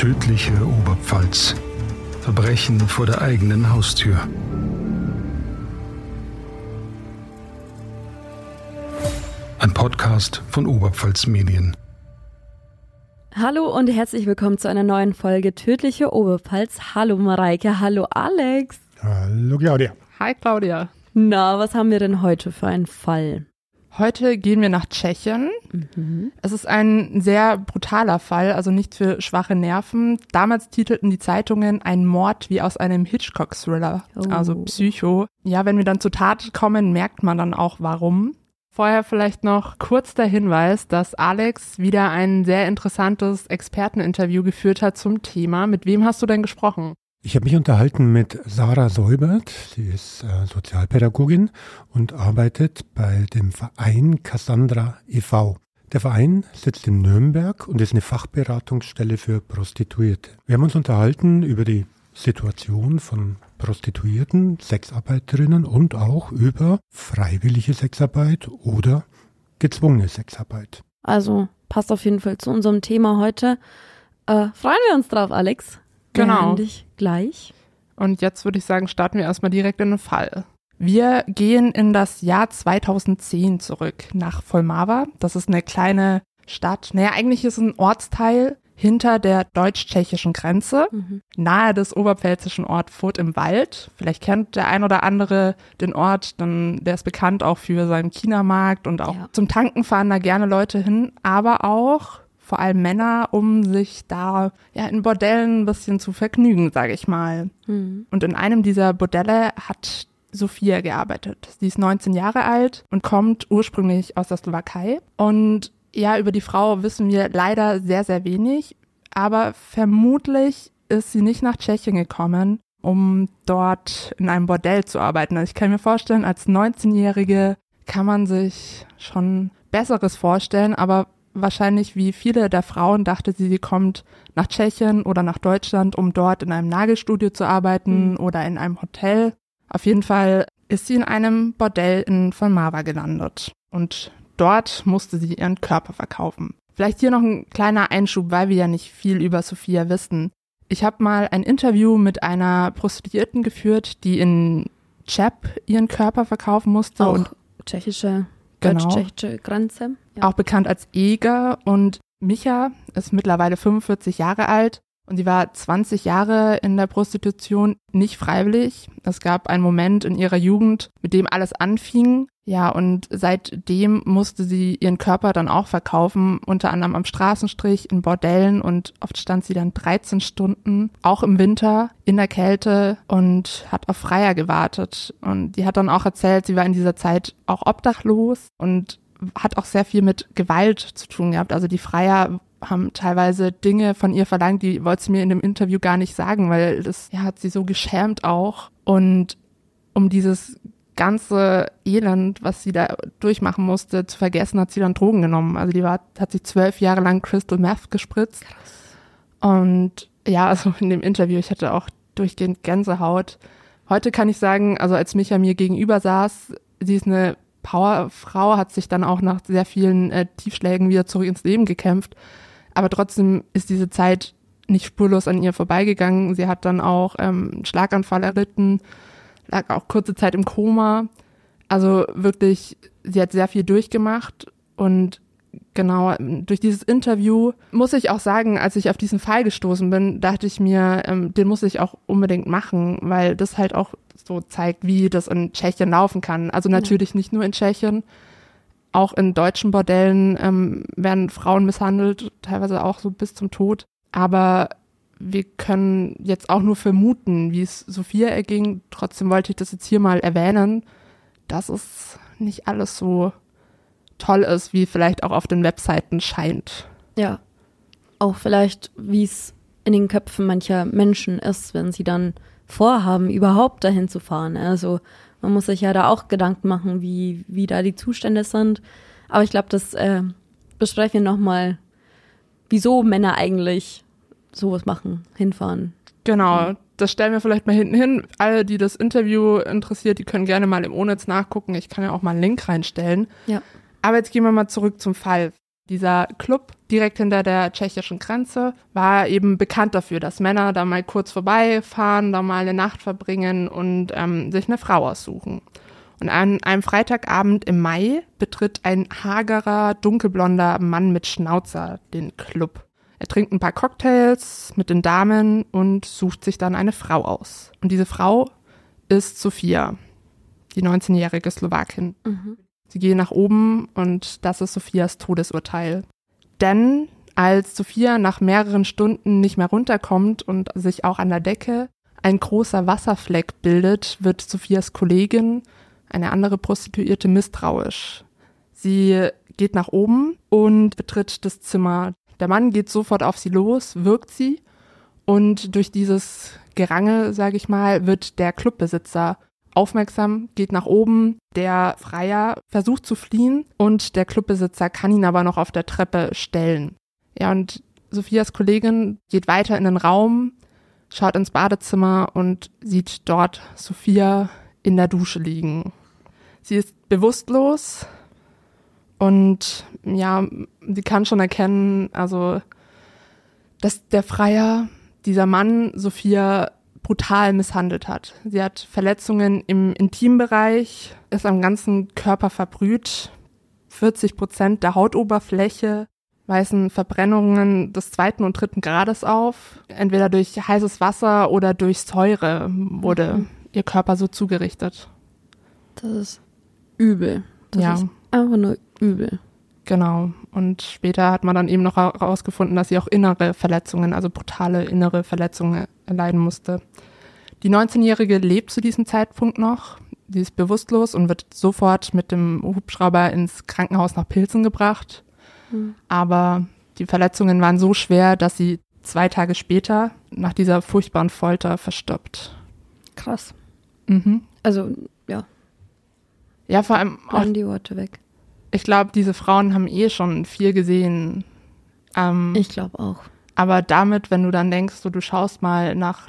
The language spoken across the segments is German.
Tödliche Oberpfalz. Verbrechen vor der eigenen Haustür. Ein Podcast von Oberpfalz Medien. Hallo und herzlich willkommen zu einer neuen Folge Tödliche Oberpfalz. Hallo Mareike, hallo Alex. Hallo Claudia. Hi Claudia. Na, was haben wir denn heute für einen Fall? Heute gehen wir nach Tschechien. Mhm. Es ist ein sehr brutaler Fall, also nicht für schwache Nerven. Damals titelten die Zeitungen ein Mord wie aus einem Hitchcock-Thriller, oh. also Psycho. Ja, wenn wir dann zur Tat kommen, merkt man dann auch warum. Vorher vielleicht noch kurz der Hinweis, dass Alex wieder ein sehr interessantes Experteninterview geführt hat zum Thema. Mit wem hast du denn gesprochen? Ich habe mich unterhalten mit Sarah Säubert. Sie ist äh, Sozialpädagogin und arbeitet bei dem Verein Cassandra e.V. Der Verein sitzt in Nürnberg und ist eine Fachberatungsstelle für Prostituierte. Wir haben uns unterhalten über die Situation von Prostituierten, Sexarbeiterinnen und auch über freiwillige Sexarbeit oder gezwungene Sexarbeit. Also passt auf jeden Fall zu unserem Thema heute. Äh, freuen wir uns drauf, Alex. Genau. Dich gleich. Und jetzt würde ich sagen, starten wir erstmal direkt in den Fall. Wir gehen in das Jahr 2010 zurück nach Volmava. Das ist eine kleine Stadt. Naja, eigentlich ist es ein Ortsteil hinter der deutsch-tschechischen Grenze, mhm. nahe des oberpfälzischen Ort Furt im Wald. Vielleicht kennt der ein oder andere den Ort, denn der ist bekannt auch für seinen Chinamarkt und auch ja. zum Tanken fahren da gerne Leute hin, aber auch vor allem Männer, um sich da ja in Bordellen ein bisschen zu vergnügen, sage ich mal. Mhm. Und in einem dieser Bordelle hat Sophia gearbeitet. Sie ist 19 Jahre alt und kommt ursprünglich aus der Slowakei. Und ja, über die Frau wissen wir leider sehr, sehr wenig. Aber vermutlich ist sie nicht nach Tschechien gekommen, um dort in einem Bordell zu arbeiten. Also ich kann mir vorstellen, als 19-Jährige kann man sich schon Besseres vorstellen, aber wahrscheinlich wie viele der Frauen dachte sie, sie kommt nach Tschechien oder nach Deutschland, um dort in einem Nagelstudio zu arbeiten mhm. oder in einem Hotel. Auf jeden Fall ist sie in einem Bordell in Volmava gelandet und dort musste sie ihren Körper verkaufen. Vielleicht hier noch ein kleiner Einschub, weil wir ja nicht viel über Sophia wissen. Ich habe mal ein Interview mit einer Prostituierten geführt, die in Chep ihren Körper verkaufen musste Auch und tschechische genau. deutsch-tschechische Grenze. Ja. Auch bekannt als Eger. Und Micha ist mittlerweile 45 Jahre alt und sie war 20 Jahre in der Prostitution nicht freiwillig. Es gab einen Moment in ihrer Jugend, mit dem alles anfing. Ja, und seitdem musste sie ihren Körper dann auch verkaufen, unter anderem am Straßenstrich, in Bordellen und oft stand sie dann 13 Stunden, auch im Winter, in der Kälte und hat auf Freier gewartet. Und die hat dann auch erzählt, sie war in dieser Zeit auch obdachlos und hat auch sehr viel mit Gewalt zu tun gehabt. Also die Freier haben teilweise Dinge von ihr verlangt, die wollte sie mir in dem Interview gar nicht sagen, weil das ja, hat sie so geschämt auch. Und um dieses ganze Elend, was sie da durchmachen musste, zu vergessen, hat sie dann Drogen genommen. Also die war, hat sich zwölf Jahre lang Crystal Meth gespritzt. Und ja, also in dem Interview, ich hatte auch durchgehend Gänsehaut. Heute kann ich sagen, also als Micha mir gegenüber saß, sie ist eine Powerfrau, hat sich dann auch nach sehr vielen äh, Tiefschlägen wieder zurück ins Leben gekämpft. Aber trotzdem ist diese Zeit nicht spurlos an ihr vorbeigegangen. Sie hat dann auch ähm, einen Schlaganfall erlitten, lag auch kurze Zeit im Koma. Also wirklich, sie hat sehr viel durchgemacht und genau durch dieses Interview muss ich auch sagen, als ich auf diesen Fall gestoßen bin, dachte ich mir, ähm, den muss ich auch unbedingt machen, weil das halt auch so zeigt, wie das in Tschechien laufen kann. Also natürlich nicht nur in Tschechien, auch in deutschen Bordellen ähm, werden Frauen misshandelt, teilweise auch so bis zum Tod. Aber wir können jetzt auch nur vermuten, wie es Sophia erging. Trotzdem wollte ich das jetzt hier mal erwähnen, dass es nicht alles so toll ist, wie vielleicht auch auf den Webseiten scheint. Ja. Auch vielleicht, wie es in den Köpfen mancher Menschen ist, wenn sie dann vorhaben, überhaupt dahin zu fahren. Also man muss sich ja da auch Gedanken machen, wie, wie da die Zustände sind. Aber ich glaube, das äh, besprechen wir nochmal, wieso Männer eigentlich sowas machen, hinfahren. Genau, das stellen wir vielleicht mal hinten hin. Alle, die das Interview interessiert, die können gerne mal im Onetz nachgucken. Ich kann ja auch mal einen Link reinstellen. Ja. Aber jetzt gehen wir mal zurück zum Fall. Dieser Club direkt hinter der tschechischen Grenze war eben bekannt dafür, dass Männer da mal kurz vorbeifahren, da mal eine Nacht verbringen und ähm, sich eine Frau aussuchen. Und an einem Freitagabend im Mai betritt ein hagerer, dunkelblonder Mann mit Schnauzer den Club. Er trinkt ein paar Cocktails mit den Damen und sucht sich dann eine Frau aus. Und diese Frau ist Sophia, die 19-jährige Slowakin. Mhm. Sie gehen nach oben und das ist Sophias Todesurteil. Denn als Sophia nach mehreren Stunden nicht mehr runterkommt und sich auch an der Decke ein großer Wasserfleck bildet, wird Sophias Kollegin, eine andere Prostituierte, misstrauisch. Sie geht nach oben und betritt das Zimmer. Der Mann geht sofort auf sie los, wirkt sie und durch dieses Gerange, sage ich mal, wird der Clubbesitzer aufmerksam, geht nach oben. Der Freier versucht zu fliehen und der Clubbesitzer kann ihn aber noch auf der Treppe stellen. Ja, und Sophias Kollegin geht weiter in den Raum, schaut ins Badezimmer und sieht dort Sophia in der Dusche liegen. Sie ist bewusstlos und ja, sie kann schon erkennen, also, dass der Freier, dieser Mann, Sophia brutal misshandelt hat. Sie hat Verletzungen im Intimbereich, ist am ganzen Körper verbrüht. 40 Prozent der Hautoberfläche weisen Verbrennungen des zweiten und dritten Grades auf. Entweder durch heißes Wasser oder durch Säure wurde Mhm. ihr Körper so zugerichtet. Das ist übel. Das Ja. ist einfach nur übel. Genau. Und später hat man dann eben noch herausgefunden, dass sie auch innere Verletzungen, also brutale innere Verletzungen erleiden musste. Die 19-Jährige lebt zu diesem Zeitpunkt noch. Sie ist bewusstlos und wird sofort mit dem Hubschrauber ins Krankenhaus nach Pilsen gebracht. Mhm. Aber die Verletzungen waren so schwer, dass sie zwei Tage später nach dieser furchtbaren Folter verstirbt. Krass. Mhm. Also, ja, Ja, vor allem auch bleiben die Worte weg. Ich glaube, diese Frauen haben eh schon viel gesehen. Ähm, Ich glaube auch. aber damit, wenn du dann denkst, so, du schaust mal nach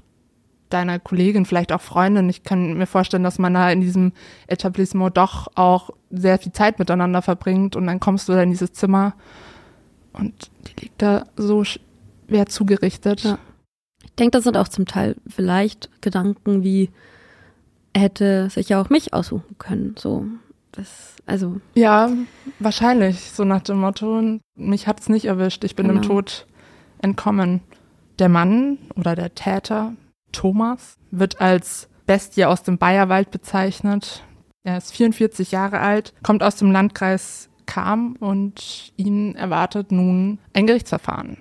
deiner Kollegin, vielleicht auch Freundin, ich kann mir vorstellen, dass man da in diesem Etablissement doch auch sehr viel Zeit miteinander verbringt und dann kommst du da in dieses Zimmer und die liegt da so schwer zugerichtet. Ja. Ich denke, das sind auch zum Teil vielleicht Gedanken wie, er hätte sich ja auch mich aussuchen können. So, das, also, Ja, wahrscheinlich, so nach dem Motto, mich hat's nicht erwischt, ich bin dem Genau. Tod entkommen. Der Mann oder der Täter, Thomas, wird als Bestie aus dem Bayerwald bezeichnet. Er ist 44 Jahre alt, kommt aus dem Landkreis Kam und ihn erwartet nun ein Gerichtsverfahren.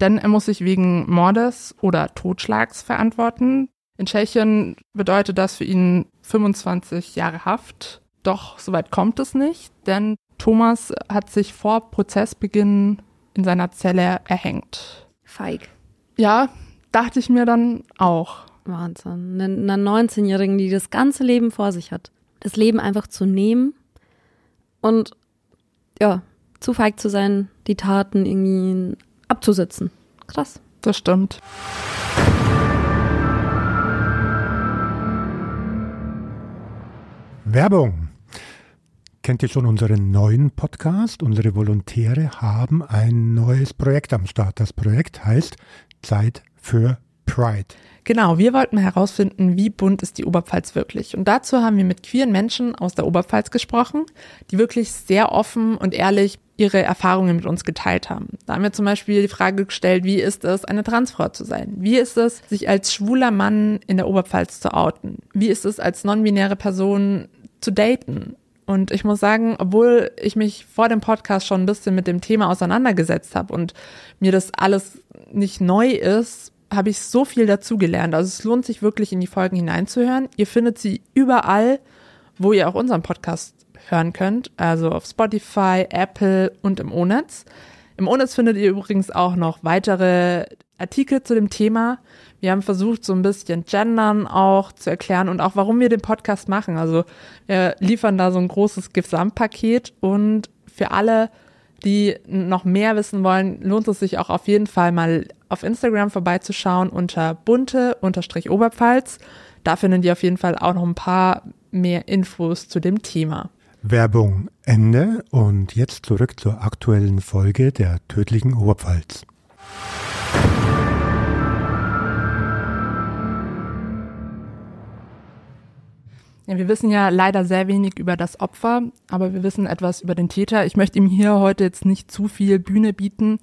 Denn er muss sich wegen Mordes oder Totschlags verantworten. In Tschechien bedeutet das für ihn 25 Jahre Haft. Doch soweit kommt es nicht, denn Thomas hat sich vor Prozessbeginn in seiner Zelle erhängt. feig. Ja, dachte ich mir dann auch. Wahnsinn. Eine, eine 19-Jährigen, die das ganze Leben vor sich hat. Das Leben einfach zu nehmen und ja, zu feig zu sein, die Taten irgendwie abzusitzen. Krass. Das stimmt. Werbung. Kennt ihr schon unseren neuen Podcast? Unsere Volontäre haben ein neues Projekt am Start. Das Projekt heißt Zeit für Pride. Genau, wir wollten herausfinden, wie bunt ist die Oberpfalz wirklich. Und dazu haben wir mit queeren Menschen aus der Oberpfalz gesprochen, die wirklich sehr offen und ehrlich ihre Erfahrungen mit uns geteilt haben. Da haben wir zum Beispiel die Frage gestellt, wie ist es, eine Transfrau zu sein? Wie ist es, sich als schwuler Mann in der Oberpfalz zu outen? Wie ist es, als non-binäre Person zu daten? Und ich muss sagen, obwohl ich mich vor dem Podcast schon ein bisschen mit dem Thema auseinandergesetzt habe und mir das alles nicht neu ist, habe ich so viel dazugelernt. Also es lohnt sich wirklich in die Folgen hineinzuhören. Ihr findet sie überall, wo ihr auch unseren Podcast hören könnt. Also auf Spotify, Apple und im O-Netz. Im O-Netz findet ihr übrigens auch noch weitere Artikel zu dem Thema. Wir haben versucht, so ein bisschen Gendern auch zu erklären und auch, warum wir den Podcast machen. Also wir liefern da so ein großes Gesamtpaket und für alle, die noch mehr wissen wollen, lohnt es sich auch auf jeden Fall mal auf Instagram vorbeizuschauen unter bunte-oberpfalz. Da findet ihr auf jeden Fall auch noch ein paar mehr Infos zu dem Thema. Werbung Ende und jetzt zurück zur aktuellen Folge der tödlichen Oberpfalz. Ja, wir wissen ja leider sehr wenig über das Opfer, aber wir wissen etwas über den Täter. Ich möchte ihm hier heute jetzt nicht zu viel Bühne bieten,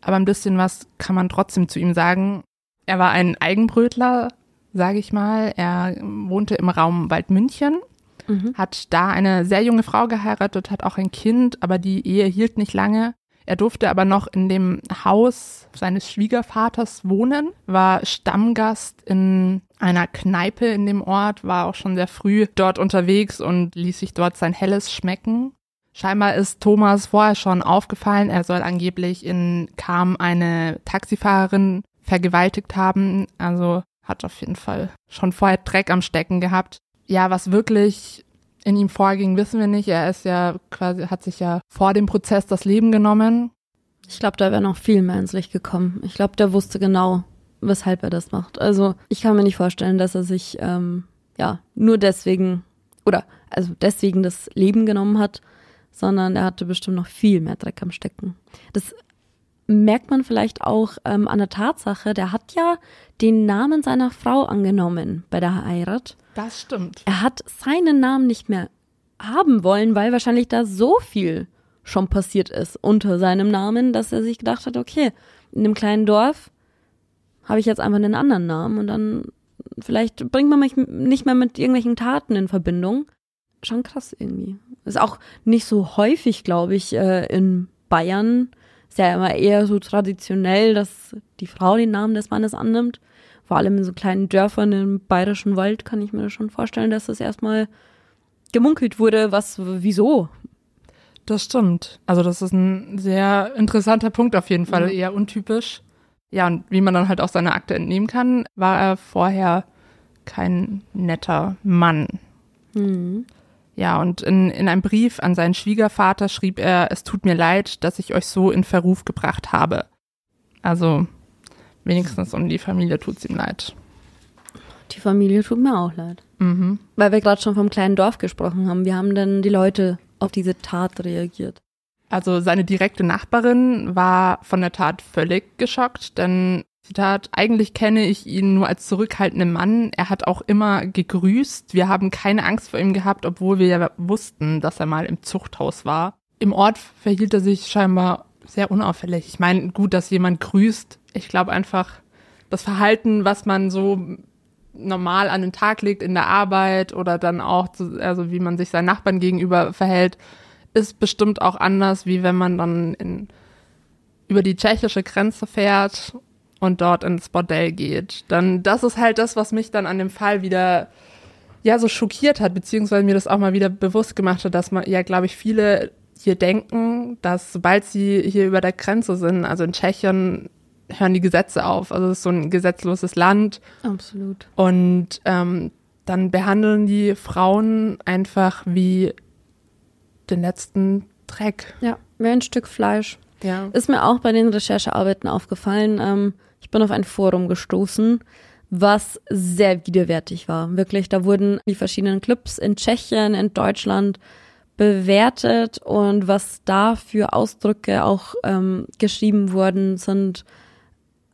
aber ein bisschen was kann man trotzdem zu ihm sagen. Er war ein Eigenbrötler, sage ich mal. Er wohnte im Raum Waldmünchen, mhm. hat da eine sehr junge Frau geheiratet, hat auch ein Kind, aber die Ehe hielt nicht lange. Er durfte aber noch in dem Haus seines Schwiegervaters wohnen, war Stammgast in einer Kneipe in dem Ort, war auch schon sehr früh dort unterwegs und ließ sich dort sein Helles schmecken. Scheinbar ist Thomas vorher schon aufgefallen, er soll angeblich in Kam eine Taxifahrerin vergewaltigt haben, also hat auf jeden Fall schon vorher Dreck am Stecken gehabt. Ja, was wirklich in ihm vorging, wissen wir nicht. Er ist ja quasi, hat sich ja vor dem Prozess das Leben genommen. Ich glaube, da wäre noch viel mehr ins Licht gekommen. Ich glaube, der wusste genau, weshalb er das macht. Also ich kann mir nicht vorstellen, dass er sich ähm, ja nur deswegen oder also deswegen das Leben genommen hat, sondern er hatte bestimmt noch viel mehr Dreck am Stecken. Das merkt man vielleicht auch ähm, an der Tatsache, der hat ja den Namen seiner Frau angenommen bei der Heirat. Das stimmt. Er hat seinen Namen nicht mehr haben wollen, weil wahrscheinlich da so viel schon passiert ist unter seinem Namen, dass er sich gedacht hat, okay, in einem kleinen Dorf habe ich jetzt einfach einen anderen Namen und dann vielleicht bringt man mich nicht mehr mit irgendwelchen Taten in Verbindung. Schon krass irgendwie. Ist auch nicht so häufig, glaube ich, äh, in Bayern. Ist ja immer eher so traditionell, dass die Frau den Namen des Mannes annimmt vor allem in so kleinen Dörfern im bayerischen Wald kann ich mir schon vorstellen, dass das erstmal gemunkelt wurde, was, wieso. Das stimmt. Also das ist ein sehr interessanter Punkt auf jeden Fall, mhm. eher untypisch. Ja, und wie man dann halt aus seiner Akte entnehmen kann, war er vorher kein netter Mann. Mhm. Ja, und in, in einem Brief an seinen Schwiegervater schrieb er, es tut mir leid, dass ich euch so in Verruf gebracht habe. Also Wenigstens um die Familie tut es ihm leid. Die Familie tut mir auch leid. Mhm. Weil wir gerade schon vom kleinen Dorf gesprochen haben. Wie haben denn die Leute auf diese Tat reagiert? Also seine direkte Nachbarin war von der Tat völlig geschockt, denn Zitat, eigentlich kenne ich ihn nur als zurückhaltenden Mann. Er hat auch immer gegrüßt. Wir haben keine Angst vor ihm gehabt, obwohl wir ja wussten, dass er mal im Zuchthaus war. Im Ort verhielt er sich scheinbar sehr unauffällig. Ich meine, gut, dass jemand grüßt. Ich glaube einfach, das Verhalten, was man so normal an den Tag legt in der Arbeit oder dann auch, also wie man sich seinen Nachbarn gegenüber verhält, ist bestimmt auch anders, wie wenn man dann in, über die tschechische Grenze fährt und dort ins Bordell geht. Dann, das ist halt das, was mich dann an dem Fall wieder ja so schockiert hat, beziehungsweise mir das auch mal wieder bewusst gemacht hat, dass man ja, glaube ich, viele hier denken, dass sobald sie hier über der Grenze sind, also in Tschechien, hören die Gesetze auf. Also es ist so ein gesetzloses Land. Absolut. Und ähm, dann behandeln die Frauen einfach wie den letzten Dreck. Ja, wie ein Stück Fleisch. Ja. Ist mir auch bei den Recherchearbeiten aufgefallen. Ähm, ich bin auf ein Forum gestoßen, was sehr widerwärtig war. Wirklich, da wurden die verschiedenen Clubs in Tschechien, in Deutschland bewertet und was da für Ausdrücke auch ähm, geschrieben worden sind,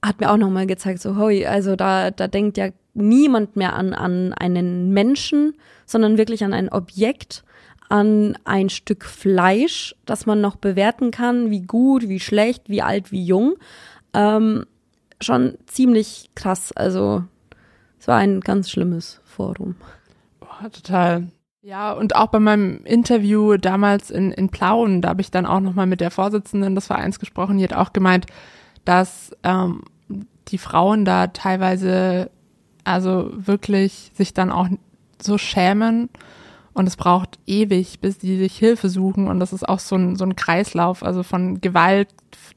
hat mir auch nochmal gezeigt, so, hoi, also da, da denkt ja niemand mehr an, an einen Menschen, sondern wirklich an ein Objekt, an ein Stück Fleisch, das man noch bewerten kann, wie gut, wie schlecht, wie alt, wie jung. Ähm, schon ziemlich krass. Also es war ein ganz schlimmes Forum. Boah, total. Ja, und auch bei meinem Interview damals in, in Plauen, da habe ich dann auch nochmal mit der Vorsitzenden des Vereins gesprochen, die hat auch gemeint, dass ähm, die Frauen da teilweise also wirklich sich dann auch so schämen und es braucht ewig, bis die sich Hilfe suchen und das ist auch so ein, so ein Kreislauf, also von Gewalt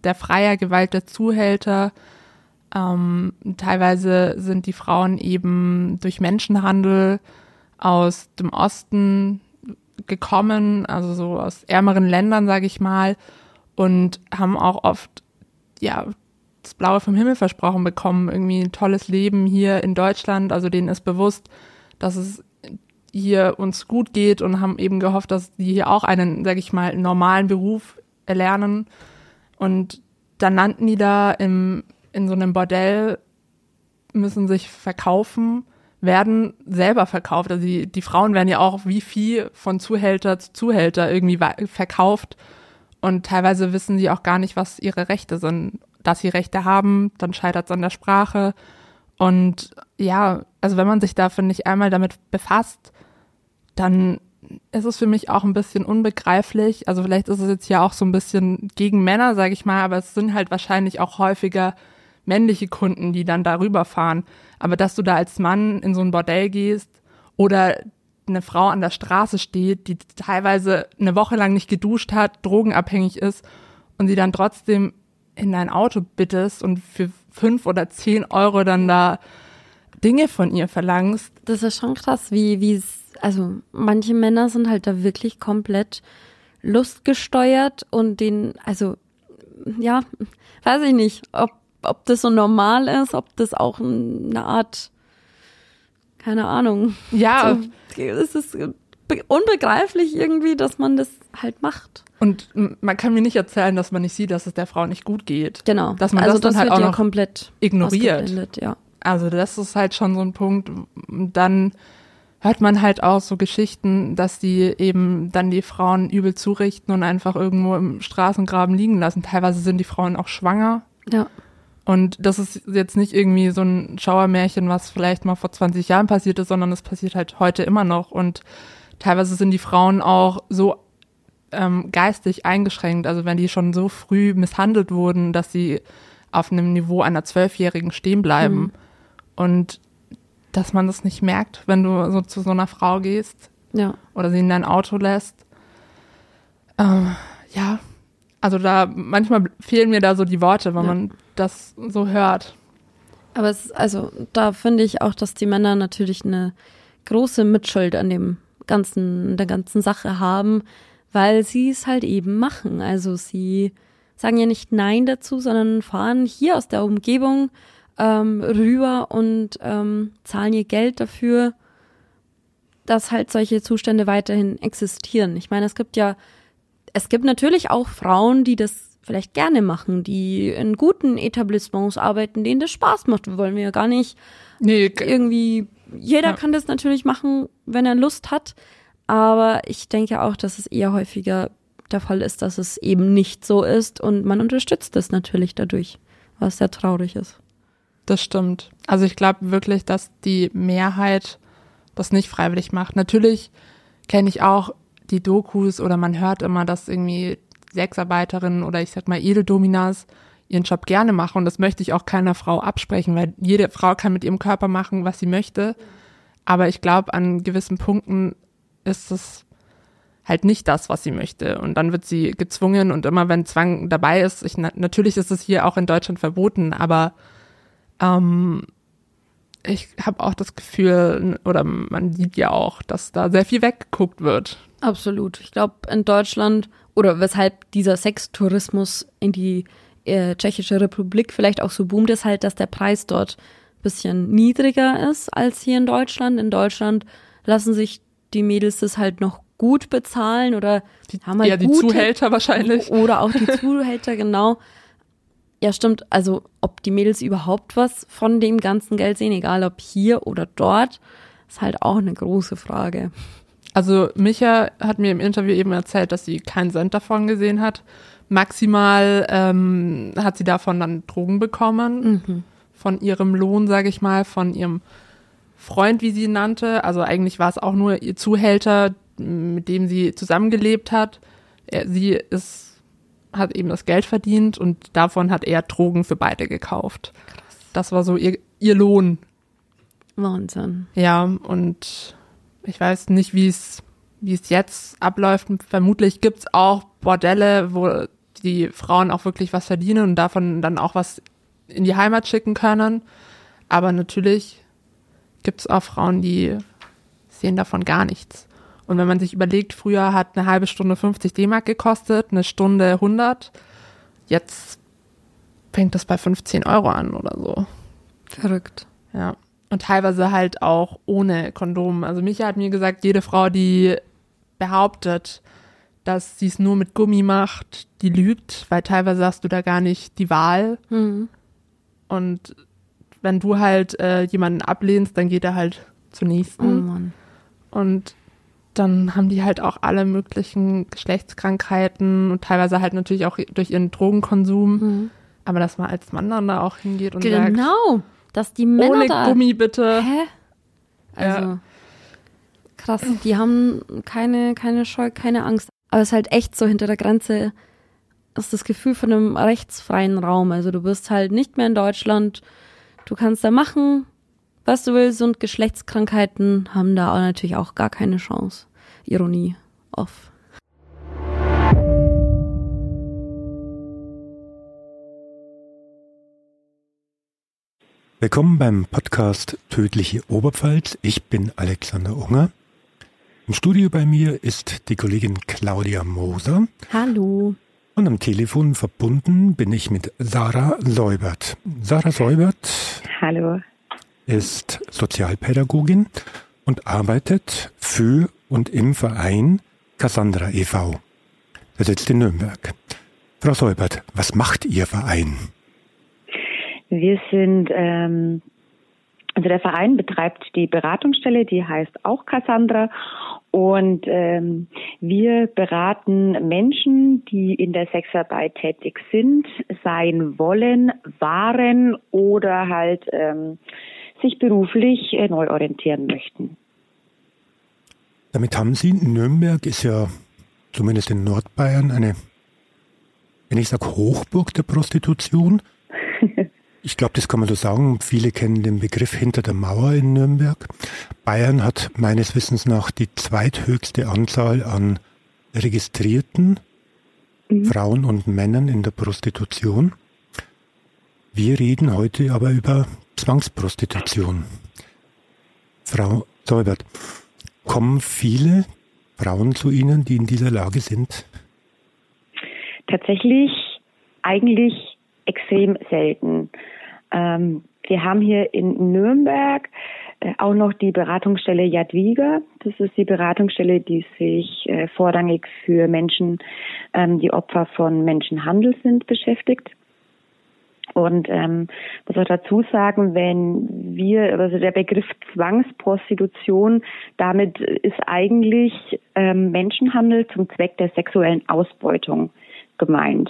der Freier, Gewalt der Zuhälter. Ähm, teilweise sind die Frauen eben durch Menschenhandel aus dem Osten gekommen, also so aus ärmeren Ländern, sage ich mal, und haben auch oft ja das Blaue vom Himmel versprochen bekommen, irgendwie ein tolles Leben hier in Deutschland. Also denen ist bewusst, dass es hier uns gut geht und haben eben gehofft, dass die hier auch einen, sag ich mal, normalen Beruf erlernen. Und dann landen die da im, in so einem Bordell, müssen sich verkaufen, werden selber verkauft. Also die, die Frauen werden ja auch wie Vieh von Zuhälter zu Zuhälter irgendwie verkauft. Und teilweise wissen sie auch gar nicht, was ihre Rechte sind. Dass sie Rechte haben, dann scheitert es an der Sprache. Und ja, also wenn man sich da, finde ich, einmal damit befasst, dann ist es für mich auch ein bisschen unbegreiflich. Also vielleicht ist es jetzt ja auch so ein bisschen gegen Männer, sage ich mal, aber es sind halt wahrscheinlich auch häufiger männliche Kunden, die dann darüber fahren. Aber dass du da als Mann in so ein Bordell gehst oder eine Frau an der Straße steht, die teilweise eine Woche lang nicht geduscht hat, drogenabhängig ist und sie dann trotzdem in dein Auto bittest und für fünf oder zehn Euro dann da Dinge von ihr verlangst. Das ist schon krass, wie, wie es, also manche Männer sind halt da wirklich komplett lustgesteuert und den, also ja, weiß ich nicht, ob, ob das so normal ist, ob das auch eine Art, keine Ahnung. Ja. So, es ist unbegreiflich irgendwie, dass man das halt macht. Und man kann mir nicht erzählen, dass man nicht sieht, dass es der Frau nicht gut geht. Genau. Dass man also das, das dann halt auch ja noch komplett ignoriert. Ja. Also das ist halt schon so ein Punkt. Dann hört man halt auch so Geschichten, dass die eben dann die Frauen übel zurichten und einfach irgendwo im Straßengraben liegen lassen. Teilweise sind die Frauen auch schwanger. Ja. Und das ist jetzt nicht irgendwie so ein Schauermärchen, was vielleicht mal vor 20 Jahren passiert ist, sondern es passiert halt heute immer noch. Und teilweise sind die Frauen auch so ähm, geistig eingeschränkt. Also wenn die schon so früh misshandelt wurden, dass sie auf einem Niveau einer Zwölfjährigen stehen bleiben. Mhm. Und dass man das nicht merkt, wenn du so zu so einer Frau gehst ja. oder sie in dein Auto lässt. Ähm, ja, also da manchmal fehlen mir da so die Worte, wenn ja. man das so hört. Aber es, also da finde ich auch, dass die Männer natürlich eine große Mitschuld an dem ganzen, der ganzen Sache haben, weil sie es halt eben machen. Also sie sagen ja nicht Nein dazu, sondern fahren hier aus der Umgebung ähm, rüber und ähm, zahlen ihr Geld dafür, dass halt solche Zustände weiterhin existieren. Ich meine, es gibt ja, es gibt natürlich auch Frauen, die das vielleicht gerne machen, die in guten Etablissements arbeiten, denen das Spaß macht. Wir wollen wir ja gar nicht nee, irgendwie, jeder ja. kann das natürlich machen, wenn er Lust hat. Aber ich denke auch, dass es eher häufiger der Fall ist, dass es eben nicht so ist und man unterstützt es natürlich dadurch, was sehr traurig ist. Das stimmt. Also ich glaube wirklich, dass die Mehrheit das nicht freiwillig macht. Natürlich kenne ich auch die Dokus oder man hört immer, dass irgendwie Sexarbeiterinnen oder ich sag mal Edeldominas ihren Job gerne machen und das möchte ich auch keiner Frau absprechen, weil jede Frau kann mit ihrem Körper machen, was sie möchte. Aber ich glaube, an gewissen Punkten ist es halt nicht das, was sie möchte. Und dann wird sie gezwungen und immer wenn Zwang dabei ist, ich, natürlich ist es hier auch in Deutschland verboten, aber ähm, ich habe auch das Gefühl, oder man sieht ja auch, dass da sehr viel weggeguckt wird. Absolut. Ich glaube, in Deutschland oder weshalb dieser Sextourismus in die äh, Tschechische Republik vielleicht auch so boomt, ist halt, dass der Preis dort bisschen niedriger ist als hier in Deutschland. In Deutschland lassen sich die Mädels das halt noch gut bezahlen oder die, haben halt ja, die gute, Zuhälter wahrscheinlich. Oder auch die Zuhälter, genau. Ja, stimmt. Also, ob die Mädels überhaupt was von dem ganzen Geld sehen, egal ob hier oder dort, ist halt auch eine große Frage. Also, Micha hat mir im Interview eben erzählt, dass sie keinen Cent davon gesehen hat. Maximal ähm, hat sie davon dann Drogen bekommen. Mhm. Von ihrem Lohn, sage ich mal, von ihrem Freund, wie sie ihn nannte. Also eigentlich war es auch nur ihr Zuhälter, mit dem sie zusammengelebt hat. Er, sie ist hat eben das Geld verdient und davon hat er Drogen für beide gekauft. Krass. Das war so ihr, ihr Lohn. Wahnsinn. Ja, und ich weiß nicht, wie es wie es jetzt abläuft. Vermutlich gibt's auch Bordelle, wo die Frauen auch wirklich was verdienen und davon dann auch was in die Heimat schicken können. Aber natürlich gibt's auch Frauen, die sehen davon gar nichts. Und wenn man sich überlegt, früher hat eine halbe Stunde 50 D-Mark gekostet, eine Stunde 100. Jetzt fängt das bei 15 Euro an oder so. Verrückt. Ja. Und teilweise halt auch ohne Kondom. Also Micha hat mir gesagt, jede Frau, die behauptet, dass sie es nur mit Gummi macht, die lügt, weil teilweise hast du da gar nicht die Wahl. Mhm. Und wenn du halt äh, jemanden ablehnst, dann geht er halt zur Oh nächsten. Mann. Und dann haben die halt auch alle möglichen Geschlechtskrankheiten und teilweise halt natürlich auch durch ihren Drogenkonsum. Mhm. Aber dass man als Mann dann da auch hingeht und sagt, Genau, dass die Männer ohne da. Gummi bitte. Hä? Also krass, die haben keine, keine Scheu, keine Angst. Aber es ist halt echt so hinter der Grenze ist das Gefühl von einem rechtsfreien Raum. Also du bist halt nicht mehr in Deutschland. Du kannst da machen, was du willst und Geschlechtskrankheiten haben da auch natürlich auch gar keine Chance. Ironie off. Willkommen beim Podcast Tödliche Oberpfalz. Ich bin Alexander Unger. Im Studio bei mir ist die Kollegin Claudia Moser Hallo. und am Telefon verbunden bin ich mit Sarah Säubert. Sarah Säubert Hallo. Ist Sozialpädagogin und arbeitet für und im Verein Cassandra e.V. Der sitzt in Nürnberg. Frau Säubert, was macht Ihr Verein? Wir sind, ähm, also der Verein betreibt die Beratungsstelle, die heißt auch Cassandra. Und ähm, wir beraten Menschen, die in der Sexarbeit tätig sind, sein wollen, waren oder halt ähm, sich beruflich äh, neu orientieren möchten. Damit haben Sie, Nürnberg ist ja zumindest in Nordbayern eine, wenn ich sage Hochburg der Prostitution. Ich glaube, das kann man so sagen. Viele kennen den Begriff hinter der Mauer in Nürnberg. Bayern hat meines Wissens nach die zweithöchste Anzahl an registrierten Frauen und Männern in der Prostitution. Wir reden heute aber über Zwangsprostitution. Frau Säubert, kommen viele Frauen zu Ihnen, die in dieser Lage sind? Tatsächlich eigentlich extrem selten. Ähm, wir haben hier in Nürnberg äh, auch noch die Beratungsstelle Jadwiga. Das ist die Beratungsstelle, die sich äh, vorrangig für Menschen, ähm, die Opfer von Menschenhandel sind, beschäftigt. Und ähm, muss auch dazu sagen, wenn wir, also der Begriff Zwangsprostitution, damit ist eigentlich ähm, Menschenhandel zum Zweck der sexuellen Ausbeutung gemeint.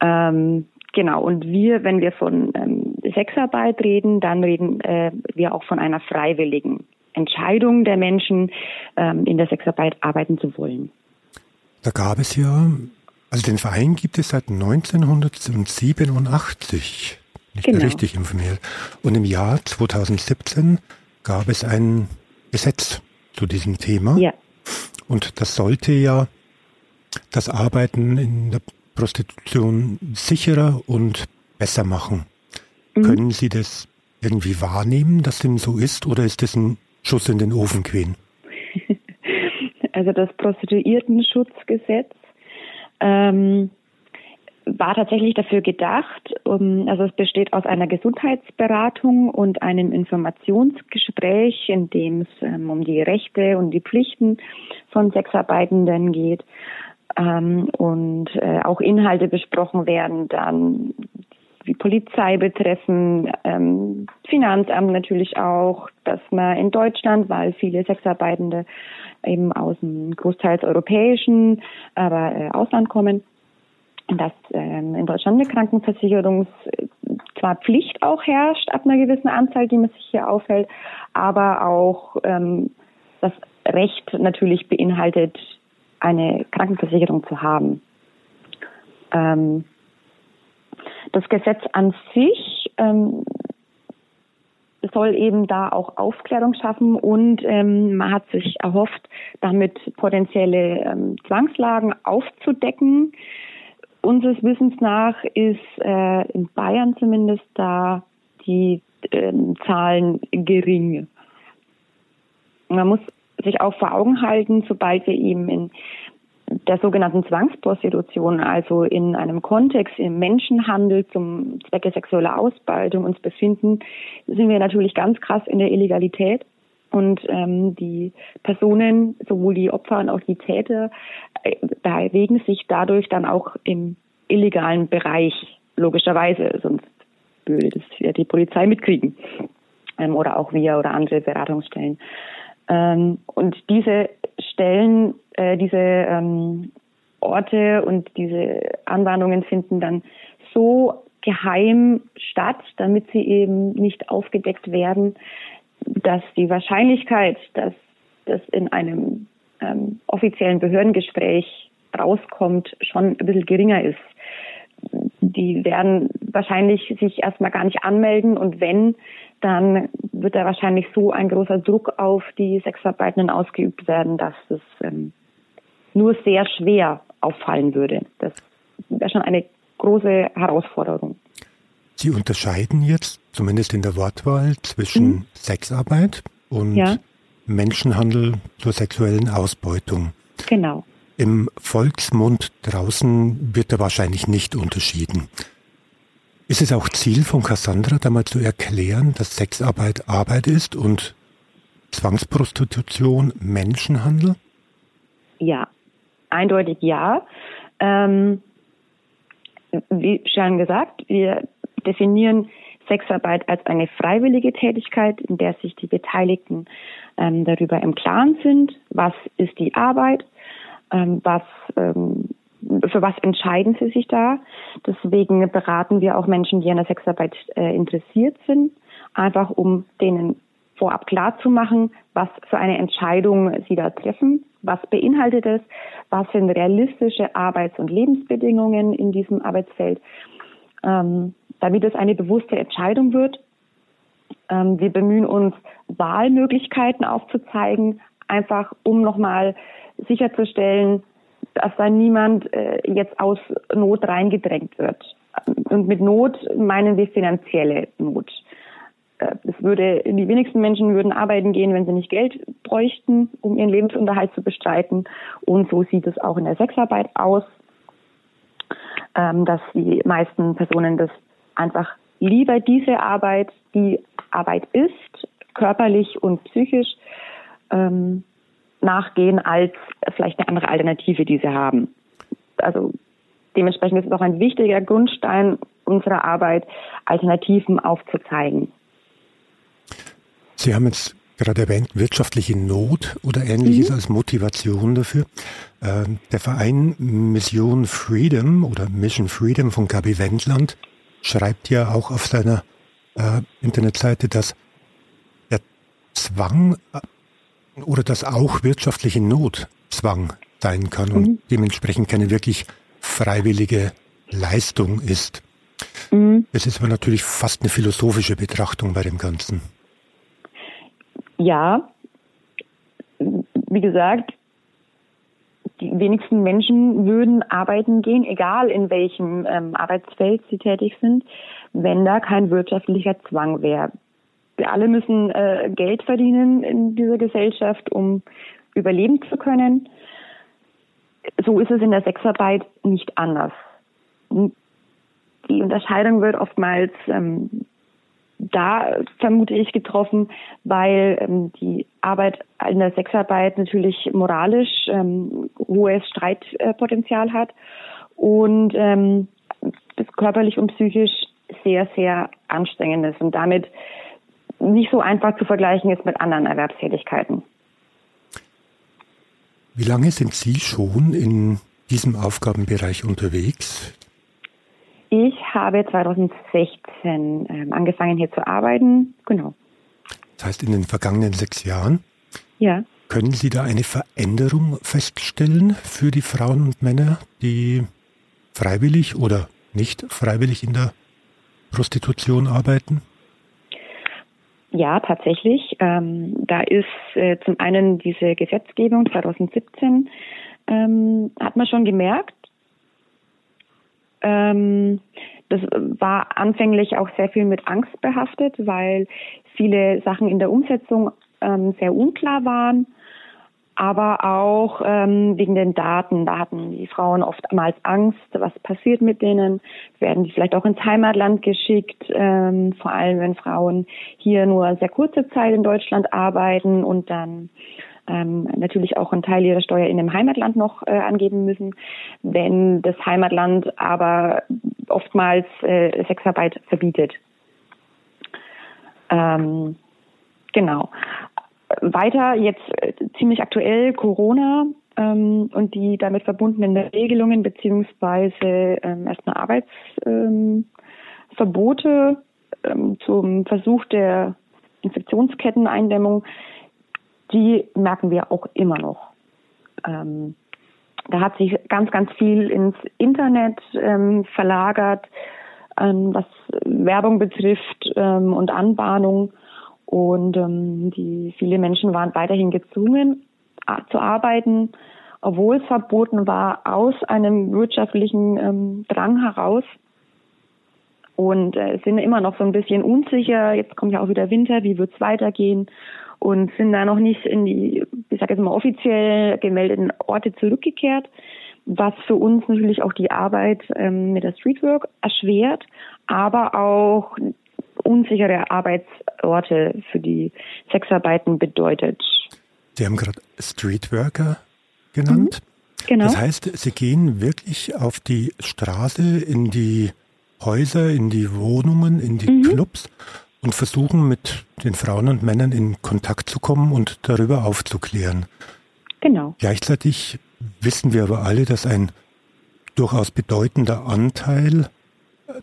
Ähm, genau, und wir, wenn wir von ähm, Sexarbeit reden, dann reden äh, wir auch von einer freiwilligen Entscheidung der Menschen, ähm, in der Sexarbeit arbeiten zu wollen. Da gab es ja, also den Verein gibt es seit 1987, nicht Genau. richtig informiert. Und im Jahr 2017 gab es ein Gesetz zu diesem Thema. Ja. Und das sollte ja das Arbeiten in der Prostitution sicherer und besser machen. Können Sie das irgendwie wahrnehmen, dass dem so ist, oder ist das ein Schuss in den Ofen quehen? Also das Prostituiertenschutzgesetz ähm, war tatsächlich dafür gedacht, um, also es besteht aus einer Gesundheitsberatung und einem Informationsgespräch, in dem es ähm, um die Rechte und die Pflichten von Sexarbeitenden geht. Ähm, und äh, auch Inhalte besprochen werden, dann die Polizei betreffen, ähm, Finanzamt natürlich auch, dass man in Deutschland, weil viele Sexarbeitende eben aus dem großteils europäischen, aber äh, Ausland kommen, dass ähm, in Deutschland eine Krankenversicherung zwar Pflicht auch herrscht ab einer gewissen Anzahl, die man sich hier aufhält, aber auch ähm, das Recht natürlich beinhaltet, eine Krankenversicherung zu haben. Ähm, das Gesetz an sich ähm, soll eben da auch Aufklärung schaffen und ähm, man hat sich erhofft, damit potenzielle ähm, Zwangslagen aufzudecken. Unseres Wissens nach ist äh, in Bayern zumindest da die ähm, Zahlen gering. Man muss sich auch vor Augen halten, sobald wir eben in der sogenannten Zwangsprostitution, also in einem Kontext im Menschenhandel zum Zwecke sexueller Ausbeutung uns befinden, sind wir natürlich ganz krass in der Illegalität. Und ähm, die Personen, sowohl die Opfer und auch die Täter, äh, bewegen sich dadurch dann auch im illegalen Bereich, logischerweise, sonst würde das ja die Polizei mitkriegen ähm, oder auch wir oder andere Beratungsstellen. Ähm, und diese Stellen, äh, diese ähm, Orte und diese Anwarnungen finden dann so geheim statt, damit sie eben nicht aufgedeckt werden, dass die Wahrscheinlichkeit, dass das in einem ähm, offiziellen Behördengespräch rauskommt, schon ein bisschen geringer ist. Die werden wahrscheinlich sich erstmal gar nicht anmelden und wenn, dann wird da wahrscheinlich so ein großer Druck auf die Sexarbeitenden ausgeübt werden, dass es ähm, nur sehr schwer auffallen würde. Das wäre schon eine große Herausforderung. Sie unterscheiden jetzt, zumindest in der Wortwahl, zwischen mhm. Sexarbeit und ja. Menschenhandel zur sexuellen Ausbeutung. Genau. Im Volksmund draußen wird da wahrscheinlich nicht unterschieden. Ist es auch Ziel von Cassandra, da mal zu erklären, dass Sexarbeit Arbeit ist und Zwangsprostitution Menschenhandel? Ja, eindeutig ja. Ähm, wie schon gesagt, wir definieren Sexarbeit als eine freiwillige Tätigkeit, in der sich die Beteiligten ähm, darüber im Klaren sind, was ist die Arbeit, ähm, was ähm, für was entscheiden sie sich da. Deswegen beraten wir auch Menschen, die an der Sexarbeit äh, interessiert sind, einfach um denen vorab klar zu machen, was für eine Entscheidung sie da treffen, was beinhaltet es, was sind realistische Arbeits- und Lebensbedingungen in diesem Arbeitsfeld, ähm, damit es eine bewusste Entscheidung wird. Ähm, wir bemühen uns, Wahlmöglichkeiten aufzuzeigen, einfach um nochmal sicherzustellen, dass da niemand äh, jetzt aus Not reingedrängt wird. Und mit Not meinen wir finanzielle Not. Äh, es würde, die wenigsten Menschen würden arbeiten gehen, wenn sie nicht Geld bräuchten, um ihren Lebensunterhalt zu bestreiten. Und so sieht es auch in der Sexarbeit aus, ähm, dass die meisten Personen das einfach lieber diese Arbeit, die Arbeit ist, körperlich und psychisch, ähm, nachgehen als vielleicht eine andere Alternative, die sie haben. Also dementsprechend ist es auch ein wichtiger Grundstein unserer Arbeit, Alternativen aufzuzeigen. Sie haben jetzt gerade erwähnt, wirtschaftliche Not oder ähnliches mhm. als Motivation dafür. Ähm, der Verein Mission Freedom oder Mission Freedom von Gabi Wendland schreibt ja auch auf seiner äh, Internetseite, dass der Zwang oder dass auch wirtschaftliche Not Zwang sein kann und mhm. dementsprechend keine wirklich freiwillige Leistung ist. Mhm. Es ist aber natürlich fast eine philosophische Betrachtung bei dem Ganzen. Ja, wie gesagt, die wenigsten Menschen würden arbeiten gehen, egal in welchem ähm, Arbeitsfeld sie tätig sind, wenn da kein wirtschaftlicher Zwang wäre wir alle müssen äh, Geld verdienen in dieser Gesellschaft, um überleben zu können. So ist es in der Sexarbeit nicht anders. Die Unterscheidung wird oftmals ähm, da vermute ich getroffen, weil ähm, die Arbeit in der Sexarbeit natürlich moralisch ähm, hohes Streitpotenzial hat und ähm, das körperlich und psychisch sehr, sehr anstrengend ist. Und damit nicht so einfach zu vergleichen ist mit anderen Erwerbstätigkeiten. Wie lange sind Sie schon in diesem Aufgabenbereich unterwegs? Ich habe 2016 äh, angefangen hier zu arbeiten, genau. Das heißt in den vergangenen sechs Jahren? Ja. Können Sie da eine Veränderung feststellen für die Frauen und Männer, die freiwillig oder nicht freiwillig in der Prostitution arbeiten? Ja, tatsächlich. Ähm, da ist äh, zum einen diese Gesetzgebung 2017, ähm, hat man schon gemerkt. Ähm, das war anfänglich auch sehr viel mit Angst behaftet, weil viele Sachen in der Umsetzung ähm, sehr unklar waren. aber auch ähm, wegen den Daten. Da hatten die Frauen oftmals Angst, was passiert mit denen. Werden die vielleicht auch ins Heimatland geschickt, ähm, vor allem wenn Frauen hier nur sehr kurze Zeit in Deutschland arbeiten und dann ähm, natürlich auch einen Teil ihrer Steuer in dem Heimatland noch äh, angeben müssen. Wenn das Heimatland aber oftmals äh, Sexarbeit verbietet. Ähm, genau. Weiter jetzt äh, ziemlich aktuell Corona ähm, und die damit verbundenen Regelungen beziehungsweise ähm, erstmal Arbeitsverbote ähm, zum Versuch der Infektionsketteneindämmung, die merken wir auch immer noch. Ähm, da hat sich ganz, ganz viel ins Internet ähm, verlagert, ähm, was Werbung betrifft ähm, und Anbahnung. Und ähm, die viele Menschen waren weiterhin gezwungen zu arbeiten, obwohl es verboten war, aus einem wirtschaftlichen ähm, Drang heraus. Und äh, sind immer noch so ein bisschen unsicher. Jetzt kommt ja auch wieder Winter, wie wird es weitergehen? Und sind da noch nicht in die, ich sage jetzt mal, offiziell gemeldeten Orte zurückgekehrt, was für uns natürlich auch die Arbeit ähm, mit der Streetwork erschwert, aber auch unsichere Arbeitsorte für die Sexarbeiten bedeutet. Sie haben gerade Streetworker genannt. Mhm, genau. Das heißt, Sie gehen wirklich auf die Straße, in die Häuser, in die Wohnungen, in die mhm. Clubs und versuchen mit den Frauen und Männern in Kontakt zu kommen und darüber aufzuklären. Genau. Gleichzeitig wissen wir aber alle, dass ein durchaus bedeutender Anteil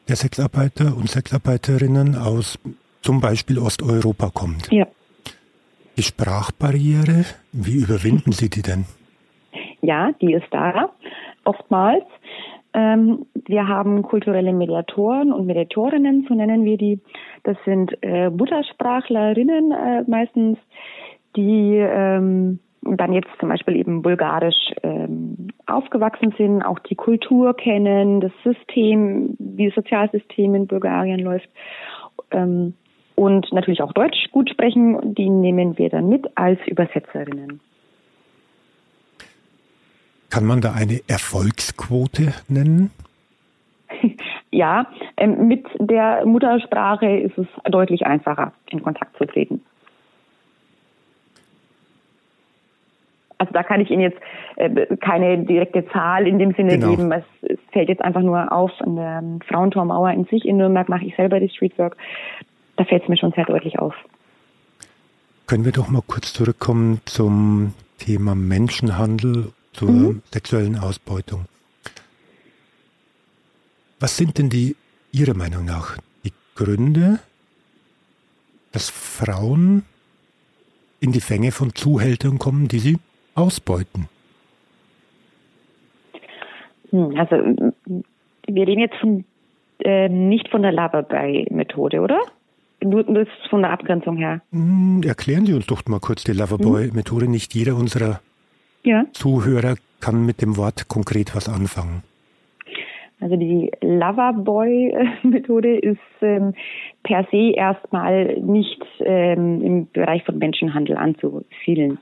der Sexarbeiter und Sexarbeiterinnen aus zum Beispiel Osteuropa kommt. Ja. Die Sprachbarriere, wie überwinden Sie die denn? Ja, die ist da, oftmals. Ähm, wir haben kulturelle Mediatoren und Mediatorinnen, so nennen wir die. Das sind äh, Muttersprachlerinnen äh, meistens, die ähm, dann jetzt zum Beispiel eben bulgarisch ähm, aufgewachsen sind, auch die Kultur kennen, das System, wie das Sozialsystem in Bulgarien läuft ähm, und natürlich auch Deutsch gut sprechen. Die nehmen wir dann mit als Übersetzerinnen. Kann man da eine Erfolgsquote nennen? ja, ähm, mit der Muttersprache ist es deutlich einfacher, in Kontakt zu treten. Also da kann ich Ihnen jetzt äh, keine direkte Zahl in dem Sinne genau. geben. Es, es, fällt jetzt einfach nur auf an der Frauentormauer in sich. In Nürnberg mache ich selber die Streetwork. Da fällt es mir schon sehr deutlich auf. Können wir doch mal kurz zurückkommen zum Thema Menschenhandel, zur mhm. sexuellen Ausbeutung. Was sind denn die Ihrer Meinung nach die Gründe, dass Frauen in die Fänge von Zuhältern kommen, die sie ausbeuten? Hm, also wir reden jetzt von, äh, nicht von der Loverboy-Methode, oder? Nur das von der Abgrenzung her. Hm, erklären Sie uns doch mal kurz die Loverboy-Methode. Nicht jeder unserer ja. Zuhörer kann mit dem Wort konkret was anfangen. Also die Loverboy-Methode ist ähm, per se erstmal nicht ähm, im Bereich von Menschenhandel anzusiedeln.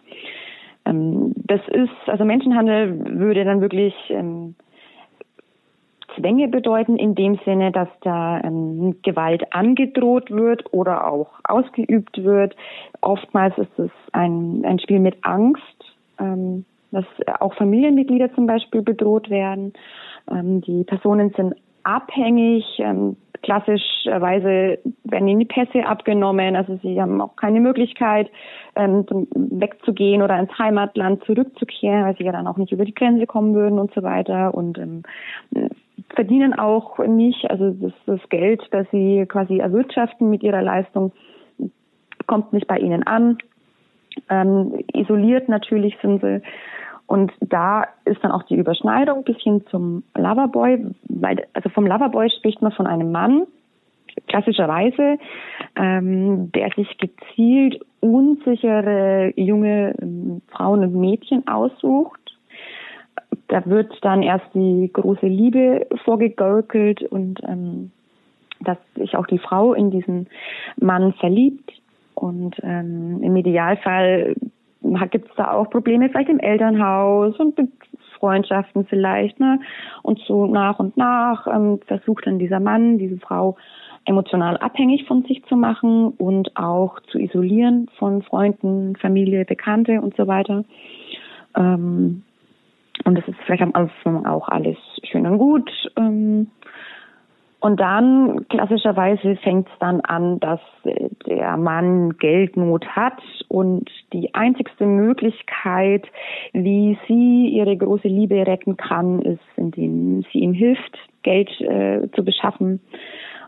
Ähm, das ist, also Menschenhandel würde dann wirklich ähm, Zwänge bedeuten in dem Sinne, dass da ähm, Gewalt angedroht wird oder auch ausgeübt wird. Oftmals ist es ein, ein Spiel mit Angst, ähm, dass auch Familienmitglieder zum Beispiel bedroht werden. Ähm, die Personen sind abhängig. Ähm, klassischerweise werden ihnen die Pässe abgenommen. Also sie haben auch keine Möglichkeit, ähm, wegzugehen oder ins Heimatland zurückzukehren, weil sie ja dann auch nicht über die Grenze kommen würden und so weiter. Und ähm, verdienen auch nicht, also das, das Geld, das sie quasi erwirtschaften mit ihrer Leistung, kommt nicht bei ihnen an. Ähm, isoliert natürlich sind sie und da ist dann auch die Überschneidung bis hin zum Loverboy, weil, also vom Loverboy spricht man von einem Mann, klassischerweise, ähm, der sich gezielt unsichere junge ähm, Frauen und Mädchen aussucht. Da wird dann erst die große Liebe vorgegaukelt und ähm, dass sich auch die Frau in diesen Mann verliebt. Und ähm, im Idealfall gibt es da auch Probleme vielleicht im Elternhaus und Freundschaften vielleicht, ne? Und so nach und nach ähm, versucht dann dieser Mann, diese Frau emotional abhängig von sich zu machen und auch zu isolieren von Freunden, Familie, Bekannte und so weiter. Ähm, und das ist vielleicht am Anfang auch alles schön und gut. Ähm, und dann klassischerweise fängt es dann an, dass äh, der Mann Geldnot hat und die einzigste Möglichkeit, wie sie ihre große Liebe retten kann, ist, indem sie ihm hilft, Geld äh, zu beschaffen.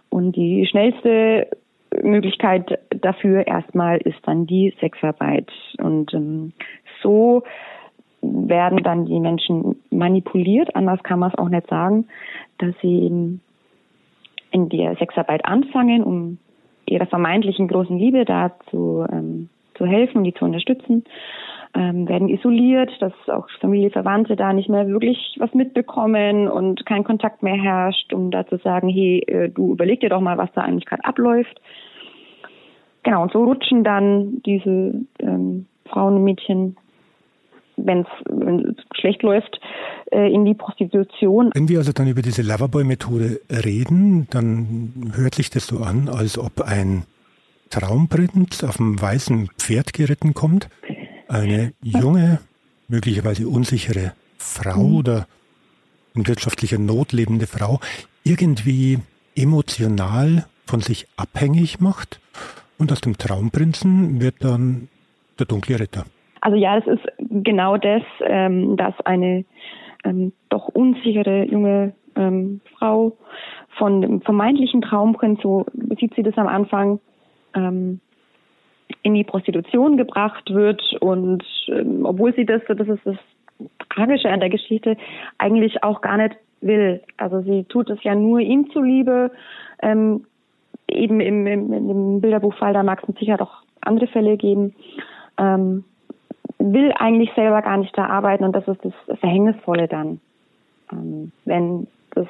Und die schnellste Möglichkeit dafür erstmal ist dann die Sexarbeit. Und ähm, so werden dann die Menschen manipuliert, anders kann man es auch nicht sagen, dass sie in der Sexarbeit anfangen, um ihrer vermeintlichen großen Liebe da zu, ähm, zu helfen und die zu unterstützen, ähm, werden isoliert, dass auch Familie, Verwandte da nicht mehr wirklich was mitbekommen und kein Kontakt mehr herrscht, um da zu sagen, hey, äh, du überleg dir doch mal, was da eigentlich gerade abläuft. Genau, und so rutschen dann diese ähm, Frauen und Mädchen wenn es schlecht läuft, äh, in die Prostitution. Wenn wir also dann über diese Loverboy-Methode reden, dann hört sich das so an, als ob ein Traumprinz auf einem weißen Pferd geritten kommt, eine junge, möglicherweise unsichere Frau mhm. oder in wirtschaftlicher Not lebende Frau irgendwie emotional von sich abhängig macht und aus dem Traumprinzen wird dann der dunkle Ritter. Also ja, das ist genau das, ähm, dass eine ähm, doch unsichere junge ähm, Frau von dem vermeintlichen Traumprinz, so sieht sie das am Anfang, ähm, in die Prostitution gebracht wird und ähm, obwohl sie das, das ist das Tragische an der Geschichte, eigentlich auch gar nicht will. Also sie tut es ja nur ihm zuliebe. Ähm, eben im, im, im Bilderbuchfall, da mag es sicher doch andere Fälle geben. Ähm, will eigentlich selber gar nicht da arbeiten und das ist das Verhängnisvolle dann. Ähm, wenn das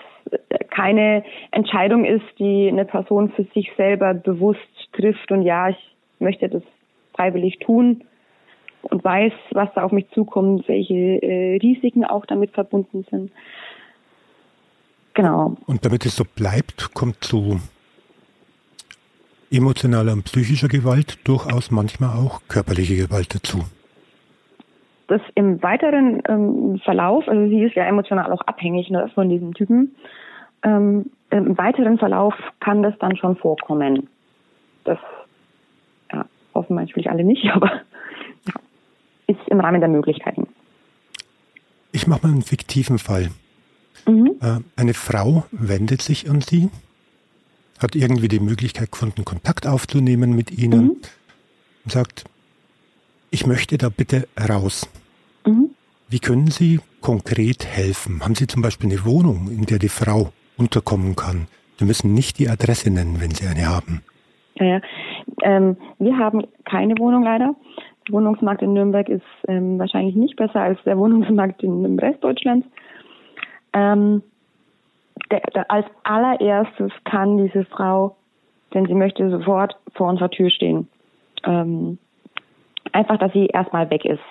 keine Entscheidung ist, die eine Person für sich selber bewusst trifft und ja, ich möchte das freiwillig tun und weiß, was da auf mich zukommt, welche äh, Risiken auch damit verbunden sind. Genau. Und damit es so bleibt, kommt zu emotionaler und psychischer Gewalt durchaus manchmal auch körperliche Gewalt dazu das im weiteren ähm, Verlauf, also sie ist ja emotional auch abhängig ne, von diesem Typen, ähm, im weiteren Verlauf kann das dann schon vorkommen. Das ja, hoffen natürlich alle nicht, aber ja, ist im Rahmen der Möglichkeiten. Ich mache mal einen fiktiven Fall. Mhm. Äh, eine Frau wendet sich an Sie, hat irgendwie die Möglichkeit gefunden, Kontakt aufzunehmen mit Ihnen mhm. und sagt, ich möchte da bitte raus. Mhm. Wie können Sie konkret helfen? Haben Sie zum Beispiel eine Wohnung, in der die Frau unterkommen kann? Sie müssen nicht die Adresse nennen, wenn Sie eine haben. Ja, ja. Ähm, wir haben keine Wohnung leider. Der Wohnungsmarkt in Nürnberg ist ähm, wahrscheinlich nicht besser als der Wohnungsmarkt in, im Rest Deutschlands. Ähm, der, der, als allererstes kann diese Frau, wenn sie möchte, sofort vor unserer Tür stehen. Ähm, einfach, dass sie erstmal weg ist.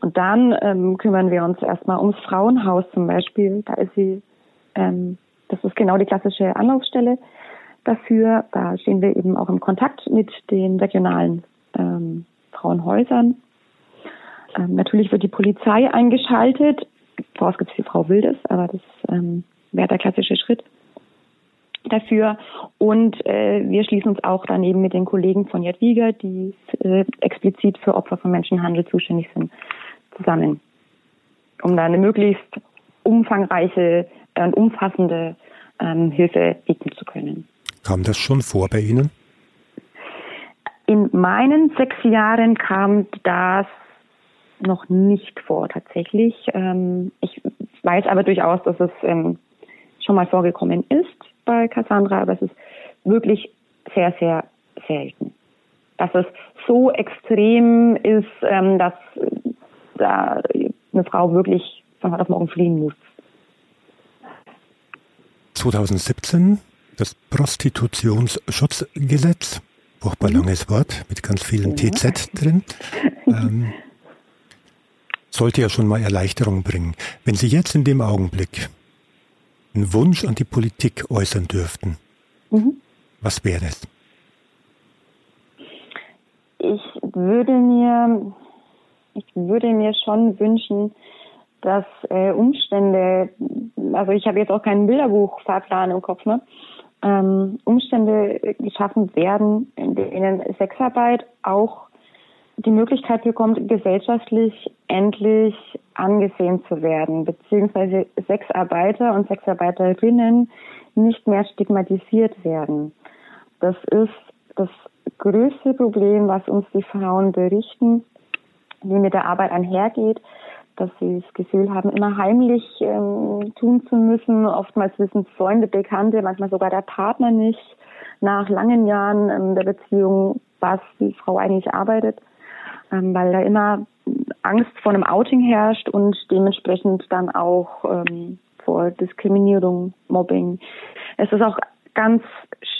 Und dann ähm, kümmern wir uns erstmal ums Frauenhaus zum Beispiel. Da ist sie, ähm, das ist genau die klassische Anlaufstelle dafür. Da stehen wir eben auch im Kontakt mit den regionalen ähm, Frauenhäusern. Ähm, natürlich wird die Polizei eingeschaltet. Vorausgesetzt die Frau will das, aber das ähm, wäre der klassische Schritt dafür. Und äh, wir schließen uns auch daneben mit den Kollegen von Jadwiga, die äh, explizit für Opfer von Menschenhandel zuständig sind, zusammen, um da eine möglichst umfangreiche und umfassende ähm, Hilfe bieten zu können. Kam das schon vor bei Ihnen? In meinen sechs Jahren kam das noch nicht vor tatsächlich. Ähm, ich weiß aber durchaus, dass es ähm, schon mal vorgekommen ist bei Cassandra, aber es ist wirklich sehr, sehr selten. Dass es so extrem ist, ähm, dass da eine Frau wirklich von heute auf morgen fliehen muss. 2017 das Prostitutionsschutzgesetz. Furchtbar langes Wort mit ganz vielen ja. TZ drin. Ähm, sollte ja schon mal Erleichterung bringen. Wenn Sie jetzt in dem Augenblick einen Wunsch an die Politik äußern dürften, mhm. was wäre es? Ich würde mir, ich würde mir schon wünschen, dass äh, Umstände, also ich habe jetzt auch keinen Bilderbuchfahrplan im Kopf, ne? Ähm, Umstände geschaffen werden, in denen Sexarbeit auch die Möglichkeit bekommt, gesellschaftlich endlich angesehen zu werden, beziehungsweise Sexarbeiter und Sexarbeiterinnen nicht mehr stigmatisiert werden. Das ist das größte Problem, was uns die Frauen berichten, wie mit der Arbeit einhergeht, dass sie das Gefühl haben, immer heimlich ähm, tun zu müssen. Oftmals wissen Freunde, Bekannte, manchmal sogar der Partner nicht nach langen Jahren ähm, der Beziehung, was die Frau eigentlich arbeitet, ähm, weil da immer Angst vor einem Outing herrscht und dementsprechend dann auch ähm, vor Diskriminierung, Mobbing. Es ist auch ganz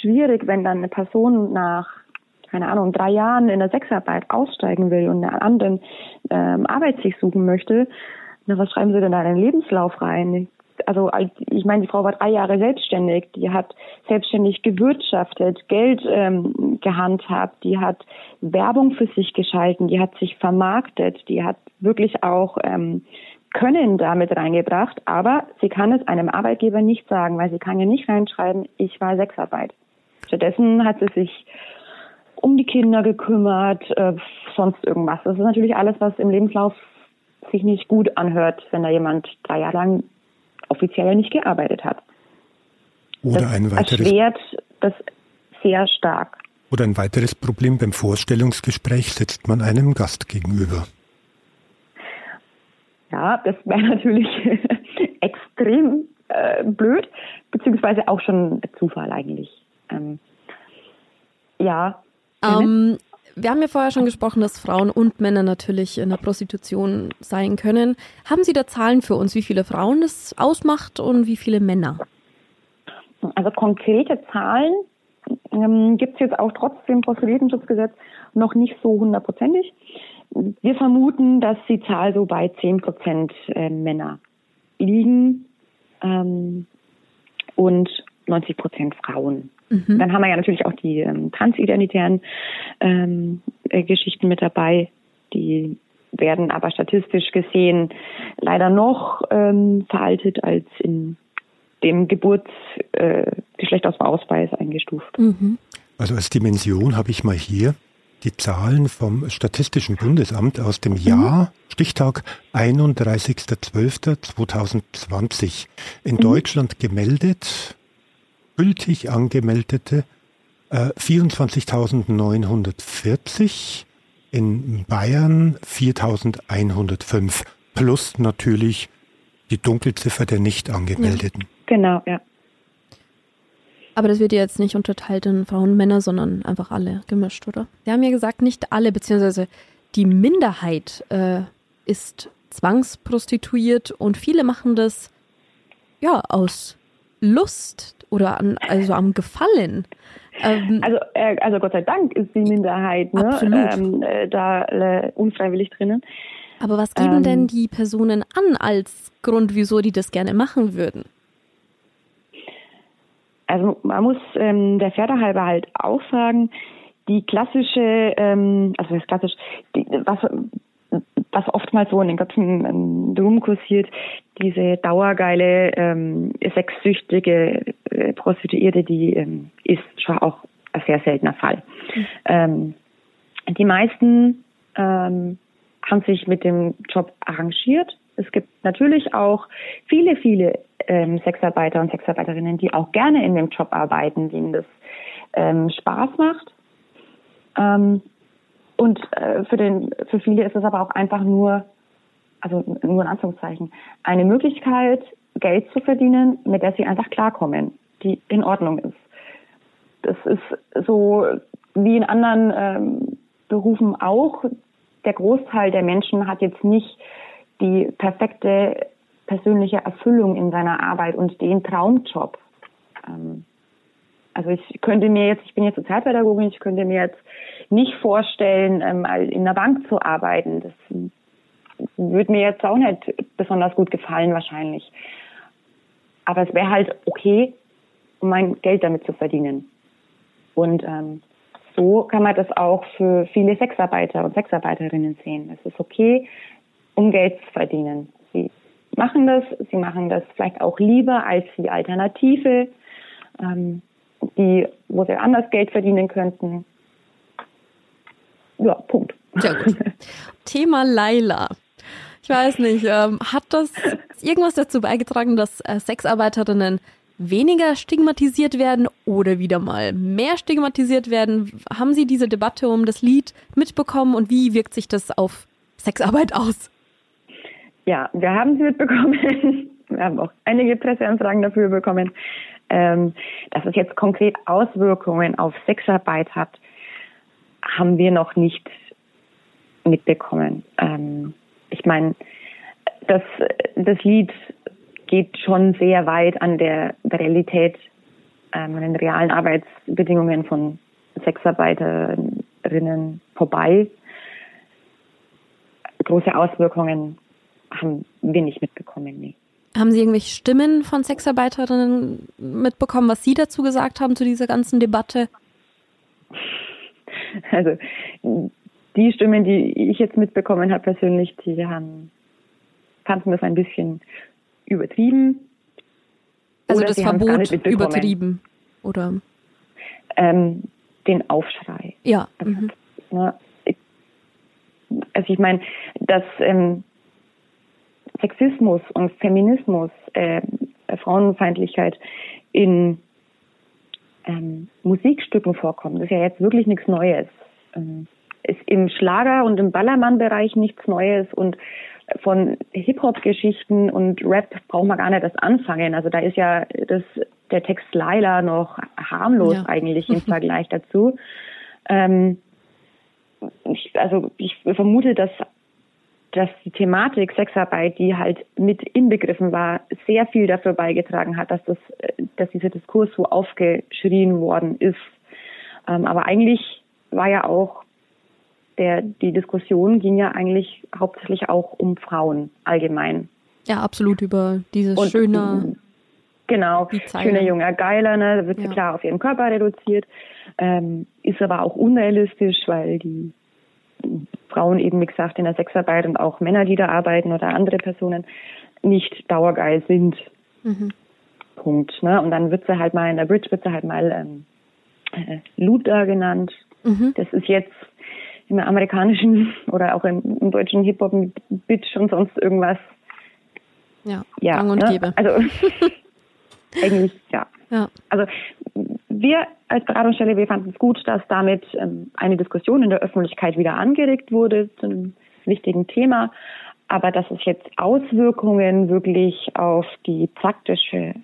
schwierig, wenn dann eine Person nach keine Ahnung, drei Jahren in der Sexarbeit aussteigen will und eine andere ähm, Arbeit sich suchen möchte, na, was schreiben Sie denn da in den Lebenslauf rein? Also ich meine, die Frau war drei Jahre selbstständig, die hat selbstständig gewirtschaftet, Geld ähm, gehandhabt, die hat Werbung für sich geschalten, die hat sich vermarktet, die hat wirklich auch ähm, Können damit reingebracht, aber sie kann es einem Arbeitgeber nicht sagen, weil sie kann ja nicht reinschreiben, ich war Sexarbeit. Stattdessen hat sie sich um die Kinder gekümmert, äh, sonst irgendwas. Das ist natürlich alles, was im Lebenslauf sich nicht gut anhört, wenn da jemand drei Jahre lang offiziell nicht gearbeitet hat. Oder das ein weiteres. erschwert das sehr stark. Oder ein weiteres Problem beim Vorstellungsgespräch sitzt man einem Gast gegenüber. Ja, das wäre natürlich extrem äh, blöd, beziehungsweise auch schon Zufall eigentlich. Ähm, ja, ähm, wir haben ja vorher schon gesprochen, dass Frauen und Männer natürlich in der Prostitution sein können. Haben Sie da Zahlen für uns, wie viele Frauen es ausmacht und wie viele Männer? Also konkrete Zahlen ähm, gibt es jetzt auch trotz dem Prostituiertenschutzgesetz noch nicht so hundertprozentig. Wir vermuten, dass die Zahl so bei 10 Prozent äh, Männer liegen ähm, und 90 Prozent Frauen. Mhm. Dann haben wir ja natürlich auch die ähm, transidentitären ähm, äh, Geschichten mit dabei, die werden aber statistisch gesehen leider noch ähm, veraltet als in dem Geburtsgeschlechtsausweis äh, eingestuft. Mhm. Also als Dimension habe ich mal hier die Zahlen vom Statistischen Bundesamt aus dem Jahr, mhm. Stichtag 31.12.2020. In mhm. Deutschland gemeldet gültig angemeldete äh, 24.940, in Bayern 4.105 plus natürlich die Dunkelziffer der nicht angemeldeten. Ja. Genau, ja. Aber das wird ja jetzt nicht unterteilt in Frauen und Männer, sondern einfach alle gemischt, oder? Sie haben ja gesagt, nicht alle, beziehungsweise die Minderheit äh, ist zwangsprostituiert und viele machen das ja aus Lust oder an, also am Gefallen. Ähm, also, äh, also Gott sei Dank ist die Minderheit ne, ähm, äh, da äh, unfreiwillig drinnen. Aber was geben ähm, denn die Personen an als Grund, wieso die das gerne machen würden? Also man muss ähm, der Pferde halber halt auch sagen, die klassische, ähm, also das klassisch, die, was was oftmals so in den Köpfen ähm, rumkursiert, diese dauergeile, ähm, sexsüchtige Prostituierte, die ähm, ist schon auch ein sehr seltener Fall. Mhm. Ähm, die meisten ähm, haben sich mit dem Job arrangiert. Es gibt natürlich auch viele, viele ähm, Sexarbeiter und Sexarbeiterinnen, die auch gerne in dem Job arbeiten, denen das ähm, Spaß macht. Ähm, und äh, für, den, für viele ist es aber auch einfach nur, also nur in Anführungszeichen, eine Möglichkeit, Geld zu verdienen, mit der sie einfach klarkommen, die in Ordnung ist. Das ist so wie in anderen ähm, Berufen auch. Der Großteil der Menschen hat jetzt nicht die perfekte persönliche Erfüllung in seiner Arbeit und den Traumjob. Ähm, Also ich könnte mir jetzt, ich bin jetzt Sozialpädagogin, ich könnte mir jetzt nicht vorstellen, ähm, in einer Bank zu arbeiten. Das würde mir jetzt auch nicht besonders gut gefallen wahrscheinlich. Aber es wäre halt okay, um mein Geld damit zu verdienen. Und ähm, so kann man das auch für viele Sexarbeiter und Sexarbeiterinnen sehen. Es ist okay, um Geld zu verdienen. Sie machen das, sie machen das vielleicht auch lieber als die Alternative, ähm, die, wo sie anders Geld verdienen könnten. Ja, Punkt. Sehr gut. Thema Laila. Ich weiß nicht, ähm, hat das irgendwas dazu beigetragen, dass äh, Sexarbeiterinnen weniger stigmatisiert werden oder wieder mal mehr stigmatisiert werden? Haben Sie diese Debatte um das Lied mitbekommen und wie wirkt sich das auf Sexarbeit aus? Ja, wir haben sie mitbekommen. Wir haben auch einige Presseanfragen dafür bekommen. Ähm, dass es jetzt konkret Auswirkungen auf Sexarbeit hat, haben wir noch nicht mitbekommen. Ähm, ich meine, das, das Lied geht schon sehr weit an der, Realität, ähm, an den realen Arbeitsbedingungen von Sexarbeiterinnen vorbei. Große Auswirkungen haben wir nicht mitbekommen, nee. Haben Sie irgendwelche Stimmen von Sexarbeiterinnen mitbekommen, was Sie dazu gesagt haben zu dieser ganzen Debatte? Also die Stimmen, die ich jetzt mitbekommen habe persönlich, die haben fanden das ein bisschen übertrieben. Also das Verbot übertrieben, oder? Ähm, den Aufschrei. Ja. Mhm. Also ich meine, dass ähm, Sexismus und Feminismus, äh, Frauenfeindlichkeit in ähm, Musikstücken vorkommen, das ist ja jetzt wirklich nichts Neues. Ähm, ist im Schlager- und im Ballermann-Bereich nichts Neues und von Hip-Hop-Geschichten und Rap braucht man gar nicht das anfangen. Also da ist ja das, der Text Laila noch harmlos ja. eigentlich im Vergleich dazu. Ähm, ich, also ich vermute, dass, dass die Thematik Sexarbeit, die halt mit inbegriffen war, sehr viel dafür beigetragen hat, dass das, dass dieser Diskurs so aufgeschrien worden ist. Ähm, aber eigentlich war ja auch der, die Diskussion ging ja eigentlich hauptsächlich auch um Frauen allgemein. Ja, absolut über dieses Und, schöne. Genau, schöne junge Geiler, ne, da wird ja. sie klar auf ihren Körper reduziert, ähm, ist aber auch unrealistisch, weil die Frauen eben, wie gesagt, in der Sexarbeit und auch Männer, die da arbeiten oder andere Personen nicht dauergeil sind. Mhm. Punkt. Ne? Und dann wird sie halt mal in der Bridge, wird sie halt mal ähm, äh, Luther genannt. Mhm. Das ist jetzt im amerikanischen oder auch im, im deutschen Hip-Hop mit Bitch und sonst irgendwas. Ja, ja Gang und ne? Gäbe. Also eigentlich ja. ja. Also wir als Beratungsstelle, wir fanden es gut, dass damit ähm, eine Diskussion in der Öffentlichkeit wieder angeregt wurde zu einem wichtigen Thema. Aber dass es jetzt Auswirkungen wirklich auf die praktische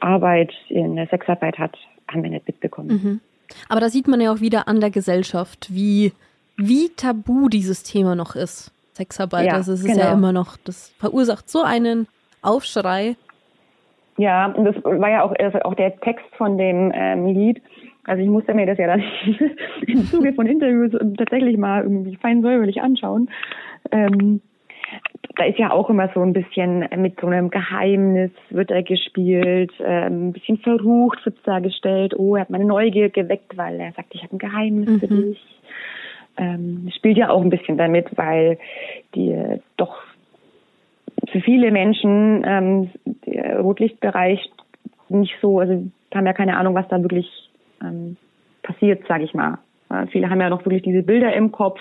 Arbeit in der Sexarbeit hat, haben wir nicht mitbekommen. Mhm. Aber da sieht man ja auch wieder an der Gesellschaft, wie wie tabu dieses Thema noch ist. Sexarbeit, ja, also es ist genau. ja immer noch, das verursacht so einen Aufschrei. Ja, und das war ja auch, also auch der Text von dem ähm, Lied. Also ich musste mir das ja dann im Zuge von Interviews tatsächlich mal irgendwie fein säuberlich anschauen. Ähm, da ist ja auch immer so ein bisschen mit so einem Geheimnis wird er gespielt, ähm, ein bisschen verrucht wird dargestellt. Oh, er hat meine Neugier geweckt, weil er sagt, ich habe ein Geheimnis mhm. für dich ähm, spielt ja auch ein bisschen damit, weil die doch für viele Menschen ähm, der Rotlichtbereich nicht so, also haben ja keine Ahnung, was da wirklich ähm, passiert, sage ich mal. Äh, viele haben ja noch wirklich diese Bilder im Kopf.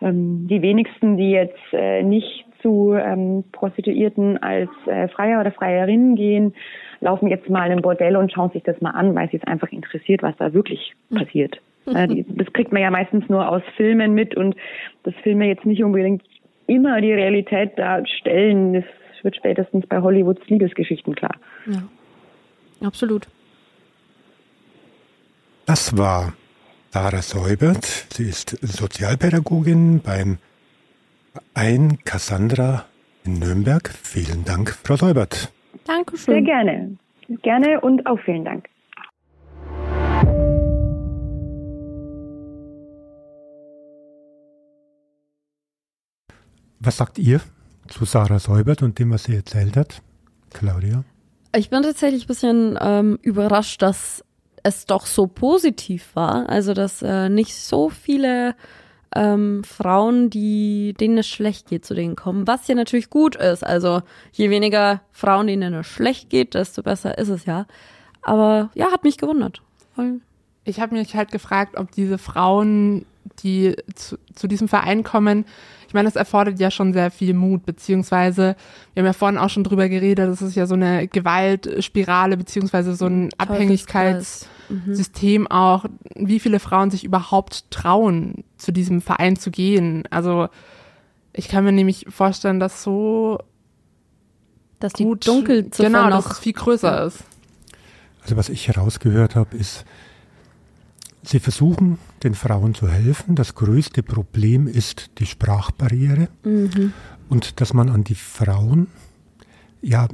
Ähm, die wenigsten, die jetzt äh, nicht zu ähm, Prostituierten als äh, Freier oder Freierinnen gehen, laufen jetzt mal im Bordell und schauen sich das mal an, weil sie es einfach interessiert, was da wirklich mhm. passiert. Das kriegt man ja meistens nur aus Filmen mit und das Filme jetzt nicht unbedingt immer die Realität darstellen. Das wird spätestens bei Hollywoods Liebesgeschichten klar. Ja, absolut. Das war Sarah Säubert. Sie ist Sozialpädagogin beim Verein Cassandra in Nürnberg. Vielen Dank, Frau Säubert. Dankeschön. Sehr gerne. Gerne und auch vielen Dank. Was sagt ihr zu Sarah Säubert und dem, was sie erzählt hat? Claudia? Ich bin tatsächlich ein bisschen ähm, überrascht, dass es doch so positiv war. Also, dass äh, nicht so viele ähm, Frauen, die denen es schlecht geht, zu denen kommen. Was ja natürlich gut ist. Also, je weniger Frauen, denen es schlecht geht, desto besser ist es ja. Aber ja, hat mich gewundert. Ich habe mich halt gefragt, ob diese Frauen, die zu, zu diesem Verein kommen, ich meine, das erfordert ja schon sehr viel Mut, beziehungsweise, wir haben ja vorhin auch schon drüber geredet, das ist ja so eine Gewaltspirale, beziehungsweise so ein Abhängigkeitssystem mhm. auch, wie viele Frauen sich überhaupt trauen, zu diesem Verein zu gehen. Also, ich kann mir nämlich vorstellen, dass so dass die gut, Dunkelziffer genau, noch dass es viel größer ja. ist. Also was ich herausgehört habe, ist, Sie versuchen den Frauen zu helfen. Das größte Problem ist die Sprachbarriere mhm. und dass man an die Frauen ja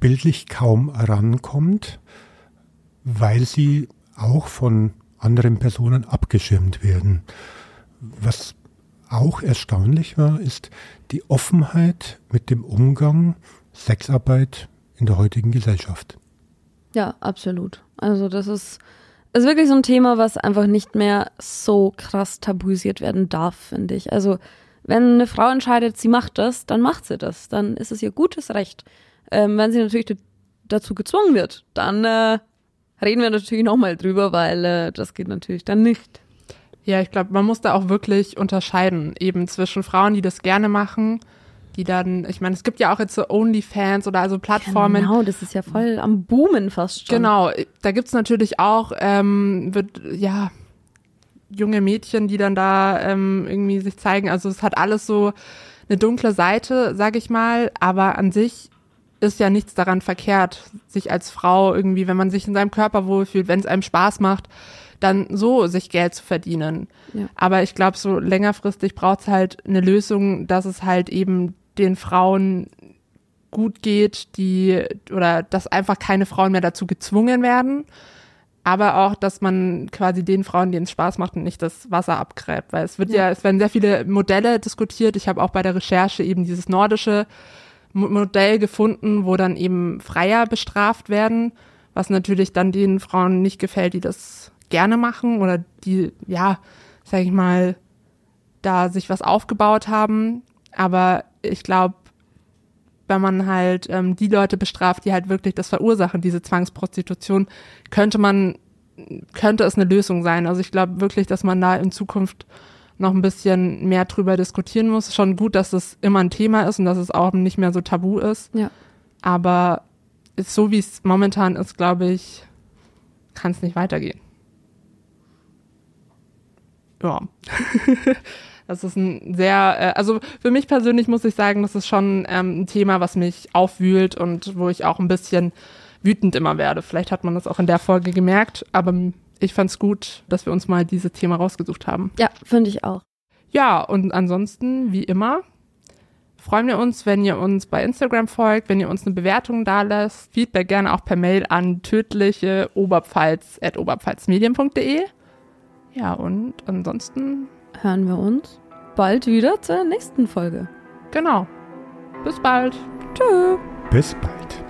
bildlich kaum rankommt, weil sie auch von anderen Personen abgeschirmt werden. Was auch erstaunlich war, ist die Offenheit mit dem Umgang Sexarbeit in der heutigen Gesellschaft. Ja, absolut. Also das ist ist wirklich so ein Thema, was einfach nicht mehr so krass tabuisiert werden darf, finde ich. Also, wenn eine Frau entscheidet, sie macht das, dann macht sie das. Dann ist es ihr gutes Recht. Ähm, wenn sie natürlich dazu gezwungen wird, dann äh, reden wir natürlich nochmal drüber, weil äh, das geht natürlich dann nicht. Ja, ich glaube, man muss da auch wirklich unterscheiden, eben zwischen Frauen, die das gerne machen die dann, ich meine, es gibt ja auch jetzt so OnlyFans oder also Plattformen. Genau, das ist ja voll am Boomen fast schon. Genau, da gibt's natürlich auch, ähm, wird, ja, junge Mädchen, die dann da ähm, irgendwie sich zeigen. Also es hat alles so eine dunkle Seite, sag ich mal, aber an sich ist ja nichts daran verkehrt, sich als Frau irgendwie, wenn man sich in seinem Körper wohlfühlt, wenn es einem Spaß macht, dann so sich Geld zu verdienen. Ja. Aber ich glaube, so längerfristig braucht es halt eine Lösung, dass es halt eben den Frauen gut geht, die oder dass einfach keine Frauen mehr dazu gezwungen werden, aber auch, dass man quasi den Frauen, denen es Spaß macht, nicht das Wasser abgräbt, weil es wird ja, ja es werden sehr viele Modelle diskutiert. Ich habe auch bei der Recherche eben dieses nordische Modell gefunden, wo dann eben Freier bestraft werden, was natürlich dann den Frauen nicht gefällt, die das gerne machen oder die, ja, sag ich mal, da sich was aufgebaut haben. Aber ich glaube, wenn man halt ähm, die Leute bestraft, die halt wirklich das verursachen, diese Zwangsprostitution, könnte man, könnte es eine Lösung sein. Also ich glaube wirklich, dass man da in Zukunft noch ein bisschen mehr drüber diskutieren muss. Schon gut, dass es immer ein Thema ist und dass es auch nicht mehr so tabu ist. Ja. Aber so wie es momentan ist, glaube ich, kann es nicht weitergehen. Ja. Das ist ein sehr, äh, also für mich persönlich muss ich sagen, das ist schon ähm, ein Thema, was mich aufwühlt und wo ich auch ein bisschen wütend immer werde. Vielleicht hat man das auch in der Folge gemerkt, aber ich fand es gut, dass wir uns mal dieses Thema rausgesucht haben. Ja, finde ich auch. Ja, und ansonsten, wie immer, freuen wir uns, wenn ihr uns bei Instagram folgt, wenn ihr uns eine Bewertung da lässt. Feedback gerne auch per Mail an tödliche oberpfalz.oberpfalzmedien.de. Ja, und ansonsten hören wir uns bald wieder zur nächsten Folge. Genau. Bis bald. Tschö. Bis bald.